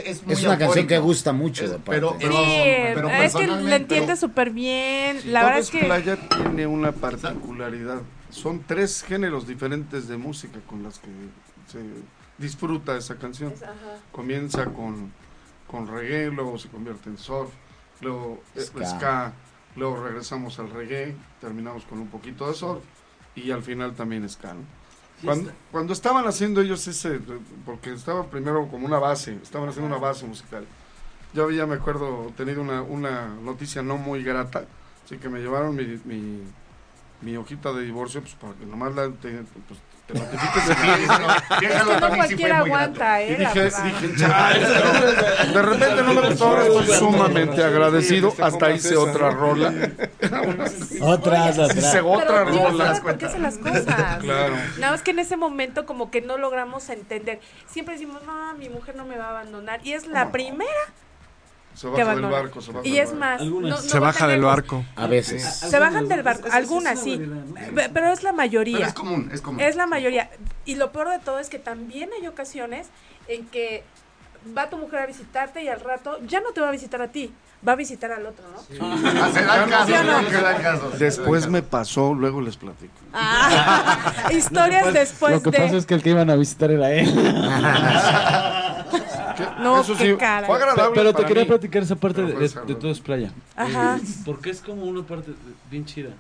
es ¿no? una canción que gusta mucho. Pero- pero- Sí, pero es que personalmente- entiendes súper bien. La verdad es que. playa tiene una particularidad. Son tres géneros diferentes de música con las que se disfruta esa canción. Comienza con, con reggae, luego se convierte en surf, luego Ska. ska. luego regresamos al reggae, terminamos con un poquito de surf y al final también ska. ¿no? Cuando, cuando estaban haciendo ellos ese, porque estaba primero como una base, estaban haciendo una base musical. Yo había, me acuerdo, tenido una, una noticia no muy grata, así que me llevaron mi, mi, mi hojita de divorcio, pues para que nomás la, pues, te no, Es déjalo, que no también sí cualquiera aguanta, ¿eh? Y la dije, verdad. dije, "Chale", pero de repente no me gustó, ahora estoy sumamente agradecido, hasta hice otra rola. Otras, Hice otras. otra rola. sabe por qué hace las cosas. Claro. Nada más que en ese momento como que no logramos entender. Siempre decimos, no, mi mujer no me va a abandonar. Y es la primera Se baja del barco, se baja y es más, no, Se baja del barco. A veces. Se bajan del barco, algunas sí, Pe- pero es la mayoría. Pero es común, es común. Es la mayoría. Y lo peor de todo es que también hay ocasiones en que va tu mujer a visitarte y al rato ya no te va a visitar a ti, va a visitar al otro, ¿no? Ah, se dan caso, ¿Sí o no? se dan caso. Después me pasó, luego les platico. Ah, historias después Lo que de... pasa es que el que iban a visitar era él. No, Eso qué sí, cara. fue agradable Pero te para quería mí. platicar esa parte Pero de, fue de- desagradable. de todo es playa. Ajá. Eh, porque es como una parte de- bien chida.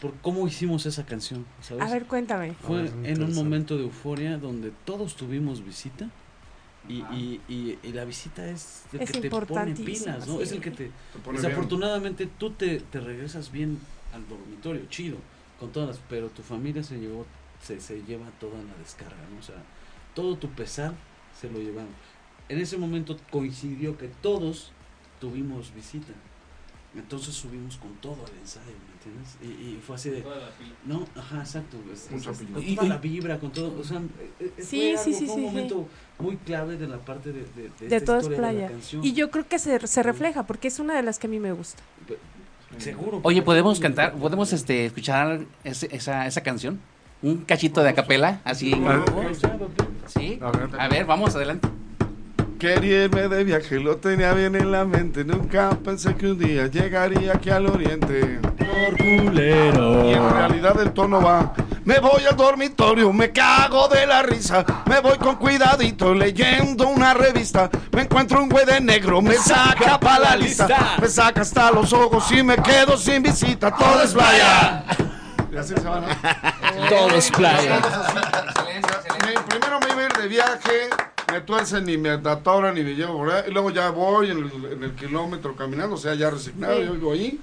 Por cómo hicimos esa canción, ¿sabes? A ver, cuéntame. Fue Ah, es en un interesante. momento de euforia donde todos tuvimos visita. Y, y, y, y la visita es el Es que te pone pilas, ¿no? sí. Es el que te... Te pone bien. Desafortunadamente tú te, te regresas bien al dormitorio, chido, con todas las... Pero tu familia se llevó, se, se lleva toda la descarga, ¿no? O sea, todo tu pesar se lo llevaron. En ese momento coincidió que todos tuvimos visita. Entonces subimos con todo al ensayo, ¿me entiendes? Y, y fue así de... No, ajá, exacto. es- es- Mucha es- pila. con toda la vibra, con todo. O sea, eh, Sí, fue sí, algo- sí, fue sí, un sí. momento muy clave de la parte de, de, de De esta la playa. canción. Y yo creo que se, se refleja porque es una de las que a mí me gusta. Seguro. Oye, ¿podemos cantar? ¿Podemos este, escuchar ese- esa, esa canción? Un cachito de acapela, así. en A grupo? ¿Sí? A ver. A ver, vamos, adelante. Quería irme de viaje, lo tenía bien en la mente. Nunca pensé que un día llegaría aquí al oriente. Y en realidad el tono va. Me voy al dormitorio, me cago de la risa. Me voy con cuidadito leyendo una revista. Me encuentro un güey de negro, me saca pa' la lista. Me saca hasta los ojos y me quedo sin visita. Todo es playa. Y así se van. Todo es playa. Me- primero me iba a ir de viaje, me tuercen ni me atoran ni me llevo por ahí, y luego ya voy en el, en el kilómetro caminando, o sea, ya resignado, Sí. yo vivo ahí.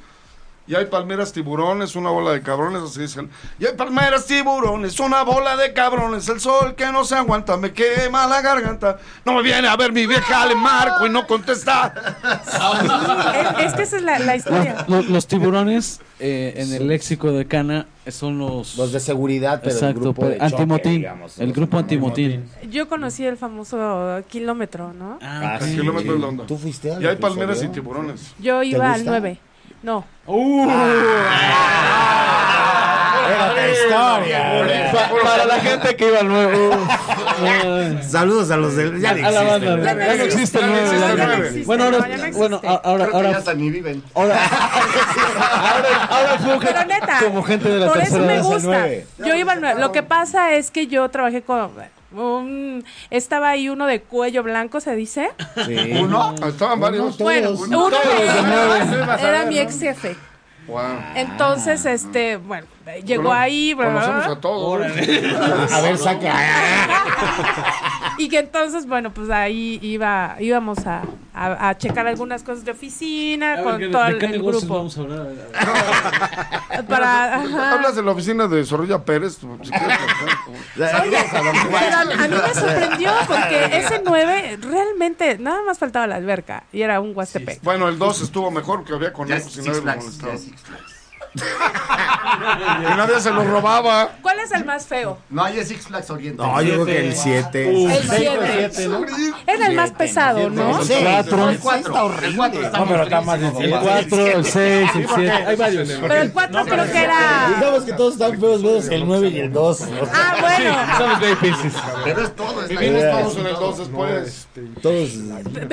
Y hay palmeras tiburones, una bola de cabrones, así dicen. Y hay palmeras tiburones, una bola de cabrones. El sol que no se aguanta, me quema la garganta. No me viene a ver mi vieja, le marco y no contesta. es, es que esa es la, la historia. Los, los tiburones eh, en el léxico de Cana son los... Los de seguridad, pero el Exacto, grupo pero de choque, antimotín. digamos, el grupo antimotín. antimotín. Yo conocí el famoso kilómetro, ¿no? Ah, Ah, sí. Kilómetro de onda. ¿Tú fuiste al Y hay palmeras y tiburones. Yo iba al gusta? 9. No. Era otra historia. Pa- para la gente que iba al nuevo. Saludos a los del. Ya a, la existen. Ya no existe el Ya no nueve. existe ya el no nueve. existe. Bueno, ahora, No, ya no bueno, ahora, Creo que ya ahora, hasta ni viven. ahora, ahora, ahora fue Pero neta, como gente de la por eso tercera me edad. gusta. nueve. Yo iba al 9. Lo que pasa es que yo trabajé con un estaba ahí uno de cuello blanco, se dice. Sí. Uno, estaban varios. Bueno, Uno. de era mi ex jefe. Wow. Entonces, este, bueno, llegó ahí, bla, bla, Conocemos bla. a todos. A ver, saca. Y que entonces, bueno, pues ahí iba, íbamos a, a, a checar algunas cosas de oficina A con ¿de- todo de el, qué el negocios grupo. vamos a hablar? Para, ajá. Hablas de la oficina de Zorrilla Pérez. tú, si quieres. Oye, pero a, a mí me sorprendió porque ese 9 realmente nada más faltaba la alberca y era un Huastepec. Bueno, el 2 estuvo mejor porque había conejos y nadie lo molestaba. Y nadie se lo robaba. ¿Cuál es el más feo? No, hay Six Flags Oriente. No, yo creo que el 7. El 7. Es el más pesado, ¿no? El cuatro. El 4. El 4 está No, pero muy está más triste. El 4, el 6, el 7. Hay varios. Pero el 4 creo que era... Digamos que todos están feos, feos, el 9 y el 2. Ah, bueno. Pero es todo. Vivimos todos en el 2 después. Todos.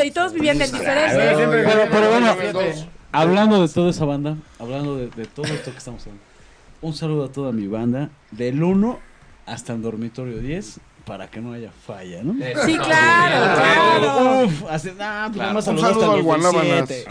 Y todos vivían en diferentes. Pero, pero bueno, El dos. Hablando de toda esa banda, hablando de, de todo esto que estamos hablando, un saludo a toda mi banda, del 1 hasta el dormitorio 10, para que no haya falla, ¿no? Sí, claro, claro. Uf, así, nah, pues nada más Un saludos saludo al los Guanábanas. 17.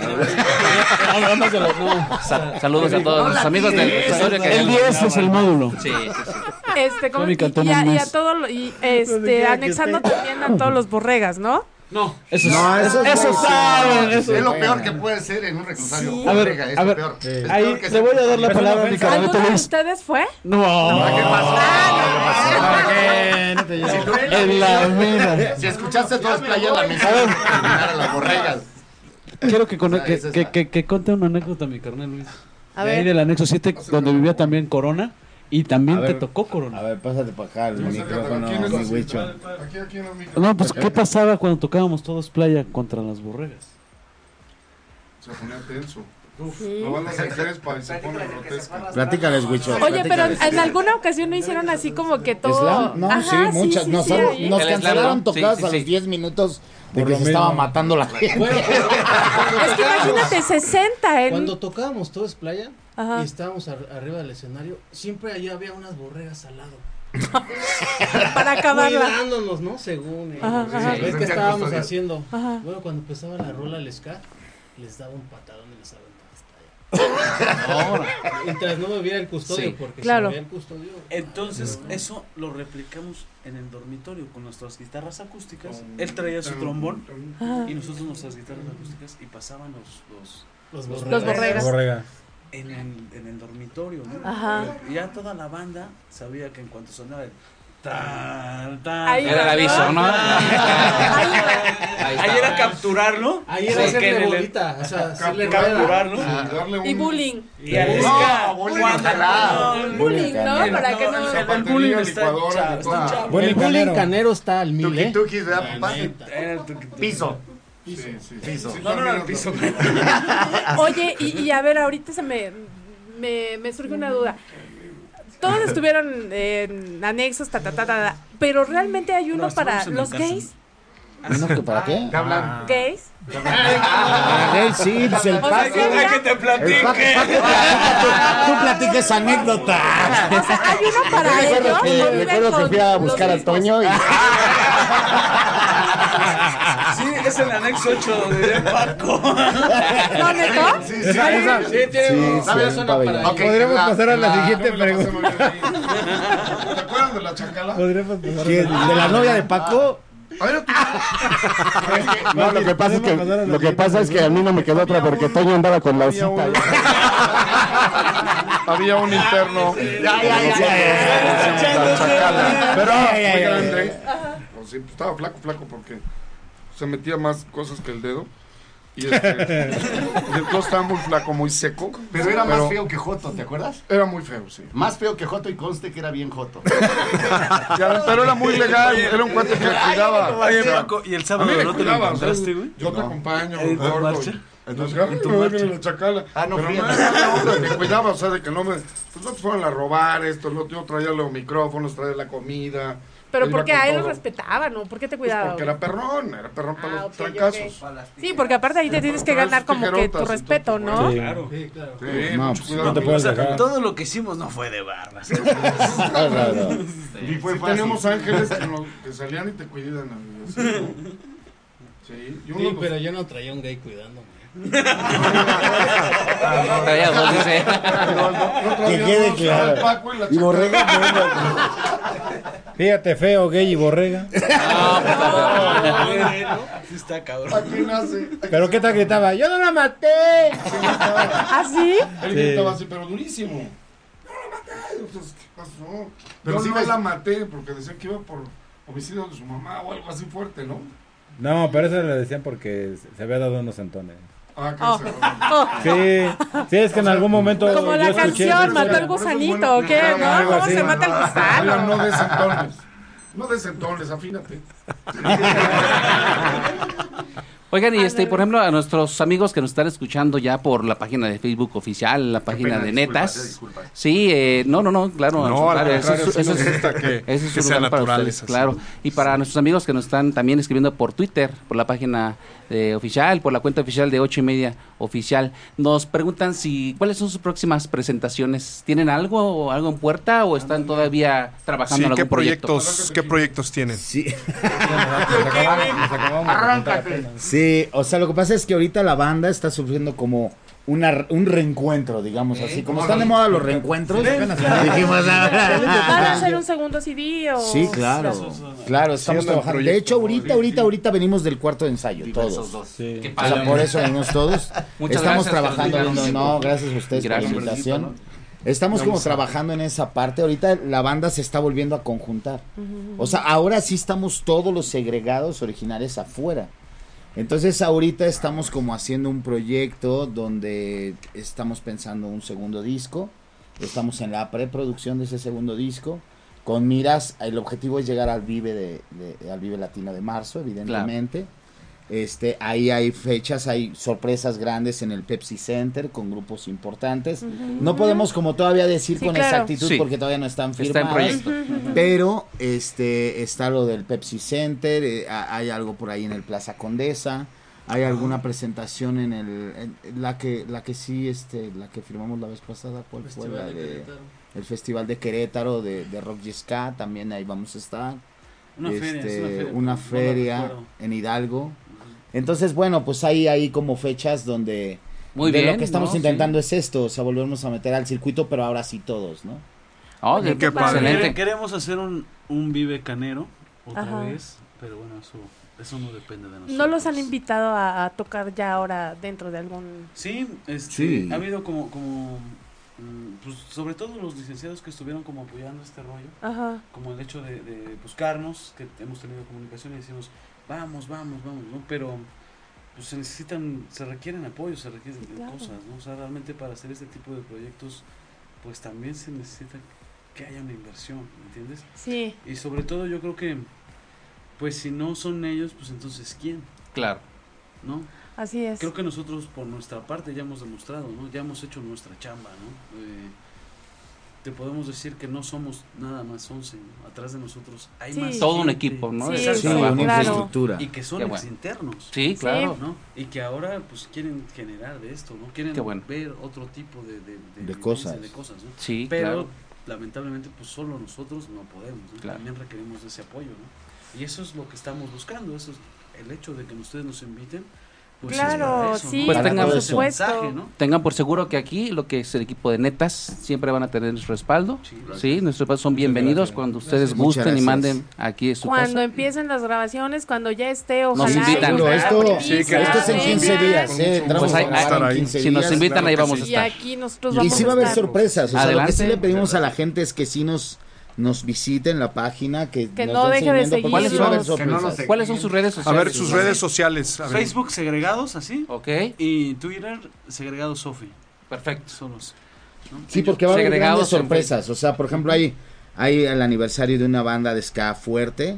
No, nada más de los- no. Sa- saludos a todos los amigos del episodio que El 10 es el módulo. Sí, sí, sí. Este, como, y, y a, y a todo lo- y este, anexando también a todos los borregas, ¿no? No, eso, No, eso eso, es- saben. Eso Es lo peor que puede ser en un reclusorio. Sí. A ver, es a ver, peor. Es ahí peor que le voy a dar la palabra no a mi carnalito ¿Alguno de Luis. ustedes fue? No, ¿Qué pasó? no te llevo. en la mina. Si escuchaste todas playas la eliminar a las borregas. Quiero que, con- Ah, que, que, que, que cuente una anécdota, mi carnal Luis. A de ahí ver. del anexo 7, donde vivía también Corona. Y también A te ver. tocó Corona. A ver, pásate para acá el micrófono, ¿Quién es mi. Aquí, aquí en el micro. No, pues, ¿qué pasaba cuando tocábamos todos playa contra las borregas? Se ponía tenso. No van las mujeres para y se pone grotesca. Platícales, Huicho. Oye, pero en alguna ocasión no hicieron así como que todo. ¿Slam? No, Ajá, sí, muchas. sí, nos sí, nos cancelaron ¿no? tocadas a sí. los 10 minutos de Por que lo se estaba matando la gente. Es que imagínate, 60 en. Cuando tocábamos todo es playa Ajá. y estábamos ar- arriba del escenario, siempre allá había unas borregas al lado. Para acabarla. Cuidándonos, ¿no? Según. eh, Ajá, sí, ajá. ¿Ves Sí, que estábamos haciendo? Ajá. Bueno, cuando empezaba la rola al ska, les daba un patadón y les aventaba hasta allá. Mientras no me viera el custodio, Sí. porque Claro. si me el custodio. Entonces, eso lo replicamos en el dormitorio con nuestras guitarras acústicas. Él traía su trombón y nosotros nuestras guitarras acústicas y pasaban los, los, Los Los borregas. borregas. En, el, en el dormitorio. ¿no? Ajá. Y ya toda la banda sabía que en cuanto sonaba el tan, tan, Ahí Era el aviso, ¿no? Ahí era capturarlo. Ahí era hacerle bolita, o sea, hacerle capturarlo. Y darle un... Y bullying. Y al No, bullying, Bullying, ¿no? Para que no. el- bullying está. Bullying el bullying canero. está al mil, ¿eh? el tuki- tuki. Piso. Sí, sí. Piso. Sí, No, no, no, el piso. Oye, y, y a ver, ahorita se me, me, me surge una duda. Todos estuvieron en anexos, ta, ta, ta, ta, ta, pero realmente hay uno No, para los el gays. ¿No que para qué? ¿Qué hablan? ¿Gays? Ah, él sí, pues el O sea, Paco. sí que te El platique. Tú, tú platiques anécdota. O sea, hay uno para ellos. Recuerdo que fui a los buscar a? Toño y Sí, es el anexo 8 de Paco. ¿No, neto? Sí, sí. Esa- esa- Sí, tiene Sí, un- sí, para Ok, Podríamos la- pasar a la, la- siguiente pregunta. ¿Te acuerdas de la chacala? Podríamos pasar ¿Quién? a la ¿De la novia de Paco? A ver, tú- No, lo que pasa es que lo que pasa es que a mí no me quedó otra porque Toño andaba con la un- Había un interno. Ya, ya, ya. Pero Pues, estaba flaco, flaco porque se metía más cosas que el dedo. Y, este, y entonces estaba muy flaco, muy seco. Pero era más feo que Joto, ¿te acuerdas? Era muy feo, sí. Más feo que Joto y conste que era bien Joto. Ya, pero era muy legal, era un cuate que cuidaba. Oye, Paco, ¿y el sábado no te lo encontraste, güey? Yo te acompaño, ¿En tu gordo. marcha? Entonces, ¿En tu marcha? con la chacala. Ah, no Pero no me cuidaba, o sea, de que no me. Pues no te fueron a robar esto, lo yo traía los micrófonos, traía la comida. Pero porque a él lo respetaban, ¿no? ¿Por qué te Pues cuidaba? porque era perrón, era perrón para Ah, los ok, trancazos. ok. Sí, porque aparte ahí te tienes que ganar como que tu respeto, ¿no? Sí. Claro. Sí, claro. Sí, No, mucho pues, cuidado. no te puedes O sea, todo lo que hicimos no fue de barras. Ah, claro. Y fue Sí, fácil. teníamos ángeles que, nos- que salían y te cuidan. y así, ¿no? Sí, Sí, los- pero yo no traía un gay cuidándome. Dos, dice. no, no, no Que quede claro. y Borrega, chacala. no, no, Fíjate, feo, gay y borrega. Sí está cabrón. Aquí nace. Pero ¿qué tal gritaba? ¡Yo no la maté! ¿Ah, sí? Él gritaba así, pero durísimo. No la maté. Pues, ¿Qué pasó? Pero Yo sí no no la la maté porque decían que iba por homicidio de su mamá o algo así fuerte, ¿no? No, pero eso le decían porque se había dado unos entones. Ah, que Oh. se- Oh. Sí, sí, es que en algún momento. Como la escuché canción, mató al gusanito, ¿o qué? ¿No? ¿Cómo así. se mata el gusano? no desentones. No desentones, afínate. Oigan, y este, por ejemplo, a nuestros amigos que nos están escuchando ya por la página de Facebook oficial, la página pena, de Netas. disculpas. Sí, eh, no, no, no, claro. No, al ese es- sí nos ese es- gusta que- es que un lugar para ustedes, así. claro. Y para nuestros amigos que nos están también escribiendo por Twitter, por la página eh, oficial, por la cuenta oficial de ocho y media oficial, nos preguntan si cuáles son sus próximas presentaciones. ¿Tienen algo o algo en puerta o están todavía trabajando Sí, en ¿qué algún proyecto? proyectos, ¿qué proyectos tienen? Sí. Arráncate. Sí, o sea, lo que pasa es que ahorita la banda está sufriendo como una, un reencuentro, digamos así. Como están de moda los reencuentros, dijimos, ¿Van a ah, hacer un segundo CD o...? Sí, claro. Claro, estamos Sí, trabajando. De hecho, ahorita, ahorita, ahorita venimos del cuarto de ensayo, todos. Sí. Qué O sea, por eso venimos todos. Muchas Estamos gracias, trabajando Carolina. viendo, no, gracias a ustedes Gracias. por la invitación. Estamos como trabajando en esa parte. Ahorita la banda se está volviendo a conjuntar. O sea, ahora sí estamos todos los segregados originales afuera. Entonces ahorita estamos como haciendo un proyecto donde estamos pensando un segundo disco. Estamos en la preproducción de ese segundo disco. Con miras, el objetivo es llegar al Vive de, al Vive Latino de marzo, evidentemente. Este, ahí hay fechas, hay sorpresas grandes en el Pepsi Center con grupos importantes. No podemos como todavía decir Sí, con claro. exactitud Sí. porque todavía no están Está en firmadas. proyecto. Pero este está lo del Pepsi Center, eh, ha- hay algo por ahí en el Plaza Condesa, hay alguna presentación en el en la que la que sí este la que firmamos la vez pasada, ¿cuál fue la Festival de de Querétaro. el Festival de Querétaro de, de Rock y Ska, también ahí vamos a estar. Una feria, es Este, una feria, una en Hidalgo. Entonces, bueno, pues hay ahí como fechas donde Muy de bien, lo que estamos ¿no? intentando es esto, o sea, volvernos a meter al circuito, pero ahora sí todos, ¿no? Oh, Oye, qué padre. excelente. Queremos hacer un, un Vive Canero otra Ajá. vez, pero bueno, eso, eso no depende de nosotros. ¿No los han invitado a, a tocar ya ahora dentro de algún...? Sí, este, Sí. ha habido como, como mm, pues, sobre todo los licenciados que estuvieron como apoyando este rollo, Ajá. como el hecho de, de buscarnos, que hemos tenido comunicación y decimos, vamos, vamos, vamos, ¿no? Pero pues se necesitan, se requieren apoyos, se requieren Claro. cosas, ¿no? O sea, realmente para hacer este tipo de proyectos, pues también se necesita que haya una inversión, ¿me entiendes? Sí. Y sobre todo yo creo que, pues si no son ellos, pues entonces ¿quién? Claro. ¿No? Así es. Creo que nosotros por nuestra parte ya hemos demostrado, ¿no? Ya hemos hecho nuestra chamba, ¿no? Eh, te podemos decir que no somos nada más 11, ¿no? Atrás de nosotros hay Sí. más Todo un equipo, ¿no? Sí, sí, una infraestructura. Y que son bueno. exinternos. Sí, claro. ¿no? Y que ahora pues quieren generar de esto, ¿no? Quieren bueno. ver otro tipo de, de, cosas. de cosas, ¿no? Sí, Pero claro. lamentablemente pues solo nosotros no podemos, ¿no? Claro. También requerimos de ese apoyo, ¿no? Y eso es lo que estamos buscando, eso es el hecho de que ustedes nos inviten. Pues, Claro, eso, sí, ¿no? Pues Para tengan por supuesto. mensaje, ¿no? Tengan por seguro que aquí lo que es el equipo de netas siempre van a tener nuestro respaldo. Sí, Sí, nuestros respaldos son bienvenidos gracias. cuando ustedes Muchas gusten y gracias. manden aquí su Cuando casa. empiecen las grabaciones, cuando ya esté, ojalá. Nos invitan. y Seguro, esto, Sí, que- esto es en vengan. 15 días, Con ¿eh? gusto. a Pues en ahí. 15 Si nos días. invitan, claro ahí vamos sí. a Y estar. aquí nosotros Y vamos sí va a haber sorpresas, o sea, lo que Adelante. sí le pedimos a la gente es que sí nos nos visiten la página, que, Que nos no deje de seguimiento, porque sí va a haber seguirnos. Que no nos. ¿Cuáles son sus redes A sociales? ver, sus redes sociales. a ver. Facebook segregados, así. Ok, Y Twitter segregados Sofi. perfecto. Son los. ¿no? Sí, porque va a haber grandes sorpresas. O sea, por ejemplo, hay, hay el aniversario de una banda de ska fuerte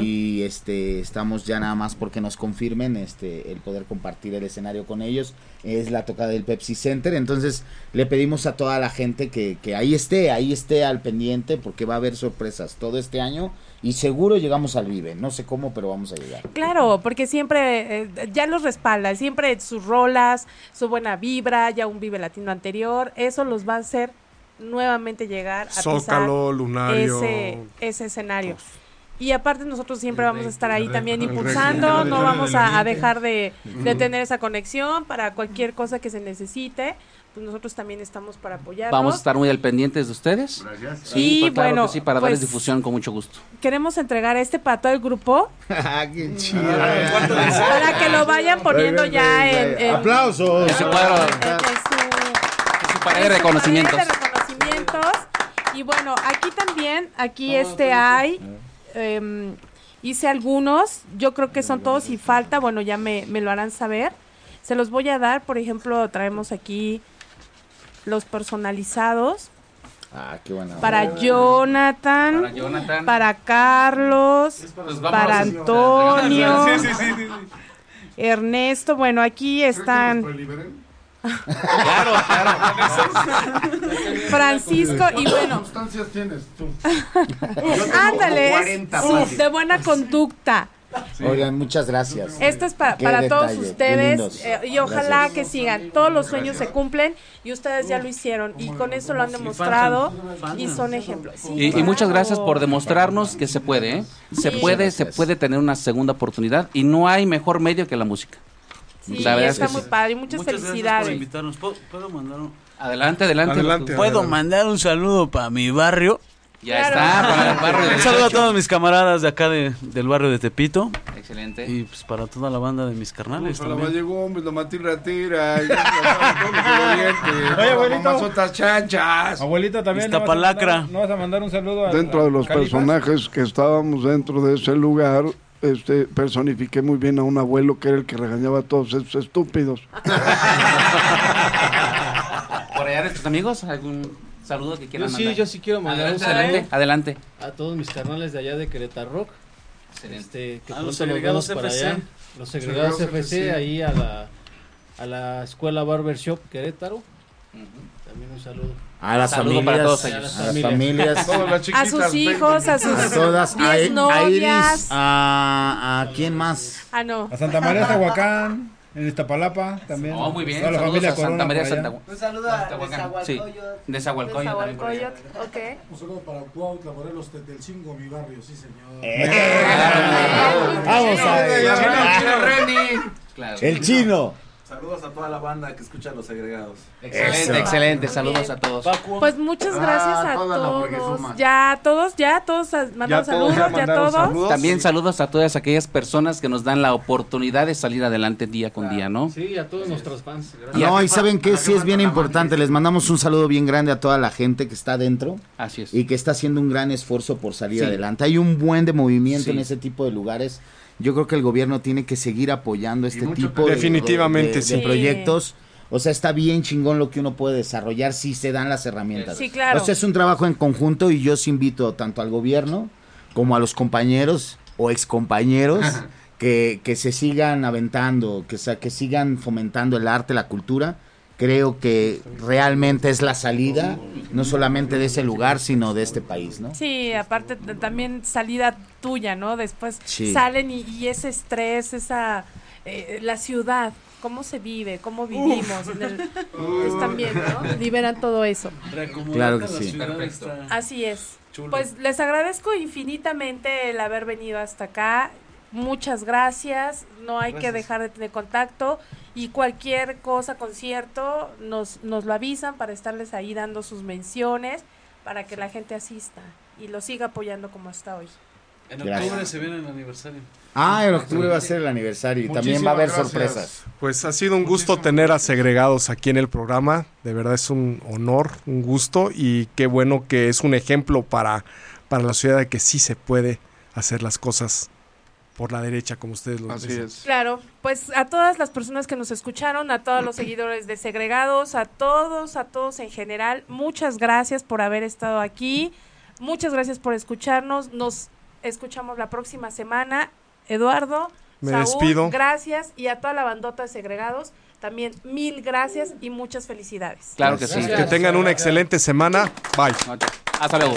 y este estamos ya nada más porque nos confirmen este el poder compartir el escenario con ellos. Es la tocada del Pepsi Center. Entonces le pedimos a toda la gente que, que ahí esté, ahí esté al pendiente porque va a haber sorpresas todo este año y seguro llegamos al Vive. No sé cómo, pero vamos a llegar. Claro, porque siempre eh, ya los respalda, siempre sus rolas, su buena vibra, ya un Vive Latino anterior, eso los va a hacer nuevamente llegar a Zócalo, pisar Lunario. ese, ese escenario. Y aparte nosotros siempre vamos a estar ahí también impulsando, no vamos a, dejar de, de tener esa conexión para cualquier cosa que se necesite, pues nosotros también estamos para apoyarlos. Vamos a estar muy al pendientes de ustedes. Gracias. Sí, Y pues, claro bueno, que sí, para pues- darles difusión con mucho gusto. Queremos entregar este para todo el grupo Ah, Qué chido. para que lo vayan poniendo ya en, en- Aplausos. En su en- pared de reconocimientos. Y bueno, aquí también, aquí este hay, em, hice algunos, yo creo que son todos y falta, bueno, ya me, me lo harán saber. Se los voy a dar, por ejemplo, traemos aquí los personalizados Ah, qué buena. para Jonathan, Para Jonathan. para Carlos, para Antonio, Sí, sí, sí, sí. Ernesto, bueno, aquí están Claro, Francisco y bueno, sustancias tienes tú? ándale, es 40 sí, fácil. de buena conducta. Oigan, muchas gracias. Esto es pa- Qué para todos detalle, qué ustedes eh, y ojalá Gracias. que sigan. Todos los sueños se cumplen y ustedes ya lo hicieron y con eso lo han demostrado y son ejemplos. Sí, Y, y muchas claro. gracias por demostrarnos que se puede, ¿eh? Se Sí. puede, se puede tener una segunda oportunidad y no hay mejor medio que la música. Sí, La verdad es está que muy sí. padre y muchas, Muchas gracias por felicidades. invitarnos. ¿Puedo, puedo mandar un... Adelante, adelante. Adelante. ¿Puedo mandar un saludo para mi barrio? Ya está, para el barrio de Un saludo a 18. todos mis camaradas de acá de- del barrio de Tepito. Excelente. Y pues para toda la banda de mis carnales Para la también. llegó, hombre, lo matí ratira. y- Oye, abuelito. otras chanchas. Abuelita también. ¿no vas, a Iztapalacra. mandar, ¿No vas a mandar un saludo al- Dentro de los Califas? personajes que estábamos dentro de ese lugar, este, personifiqué muy bien a un abuelo que era el que regañaba a todos esos estúpidos. ¿Por allá de tus amigos? ¿Algún saludo que Yo quieran sí, mandar? yo sí quiero mandar un Adelante, adelante, saludo adelante. a todos mis carnales de allá de Querétaro Rock. Excelente. Este, que A los pronto nos segregados para allá. Los segregados FC. ahí a la, a la escuela Barbershop Querétaro. También un saludo. A las Saludo familias. para todos a ellos. las A las familias. A sus hijos, a sus A todas. A, a novias. Iris. A, ¿A quién más? Ah, no. A Santa María Tahuacán, en Iztapalapa también. Oh, muy bien. Toda la Saludos familia a Santa María. Santa Un saludo a Tehuacán. Sí, Nezahualcóyotl. de Zahualcoyo también. por allá. Nezahualcóyotl, ok. Un saludo para Cuautla, Morelos, Tetelcingo, mi barrio, sí señor. Vamos a ver. Claro. El chino. Saludos a toda la banda que escucha Los Segregados. Excelente, Eso. excelente. Saludos a todos. Pues muchas gracias Ah, a no, porque todos. Ya todos, ya todos Ya todos saludos, ya mandaron todos. saludos. También saludos a todas aquellas personas que nos dan la oportunidad de salir adelante día con día, ¿no? Sí, a todos nuestros fans. Gracias. No, y saben que sí es bien importante. Les mandamos un saludo bien grande a toda la gente que está dentro Así es. y que está haciendo un gran esfuerzo por salir Sí. adelante. Hay un buen de movimiento Sí. en ese tipo de lugares. Yo creo que el gobierno tiene que seguir apoyando este mucho tipo de- Definitivamente, de, de- sí. de proyectos. O sea, está bien chingón lo que uno puede desarrollar si se dan las herramientas. Sí, claro. O sea, es un trabajo en conjunto y yo os invito tanto al gobierno como a los compañeros o excompañeros que, que se sigan aventando, que, que sigan fomentando el arte, la cultura. Creo que realmente es la salida, no solamente de ese lugar, sino de este país, ¿no? Sí, aparte también salida tuya, ¿no? Después Sí. salen y, y ese estrés, esa eh, la ciudad, cómo se vive, cómo vivimos, pues también, ¿no? Liberan todo eso. Claro que la sí. Perfecto. Así es. chulo. Pues les agradezco infinitamente el haber venido hasta acá. Muchas gracias. No hay que dejar de tener contacto y cualquier cosa, concierto, nos, nos lo avisan para estarles ahí dando sus menciones para que la gente asista y lo siga apoyando como hasta hoy. En Gracias. octubre se viene el aniversario. Ah, en octubre va a ser el aniversario y también va a haber sorpresas. Pues ha sido un gusto tener a segregados aquí en el programa. De verdad es un honor, un gusto y qué bueno que es un ejemplo para, para la ciudad de que sí se puede hacer las cosas por la derecha, como ustedes lo Así dicen. es. Claro, pues a todas las personas que nos escucharon, a todos los seguidores de Segregados, a todos, a todos en general, muchas gracias por haber estado aquí, muchas gracias por escucharnos, nos escuchamos la próxima semana. Eduardo, Me Saúl, despido. gracias y a toda la bandota de Segregados, también mil gracias y muchas felicidades. Claro que sí. Que tengan una excelente semana. Bye. Hasta luego.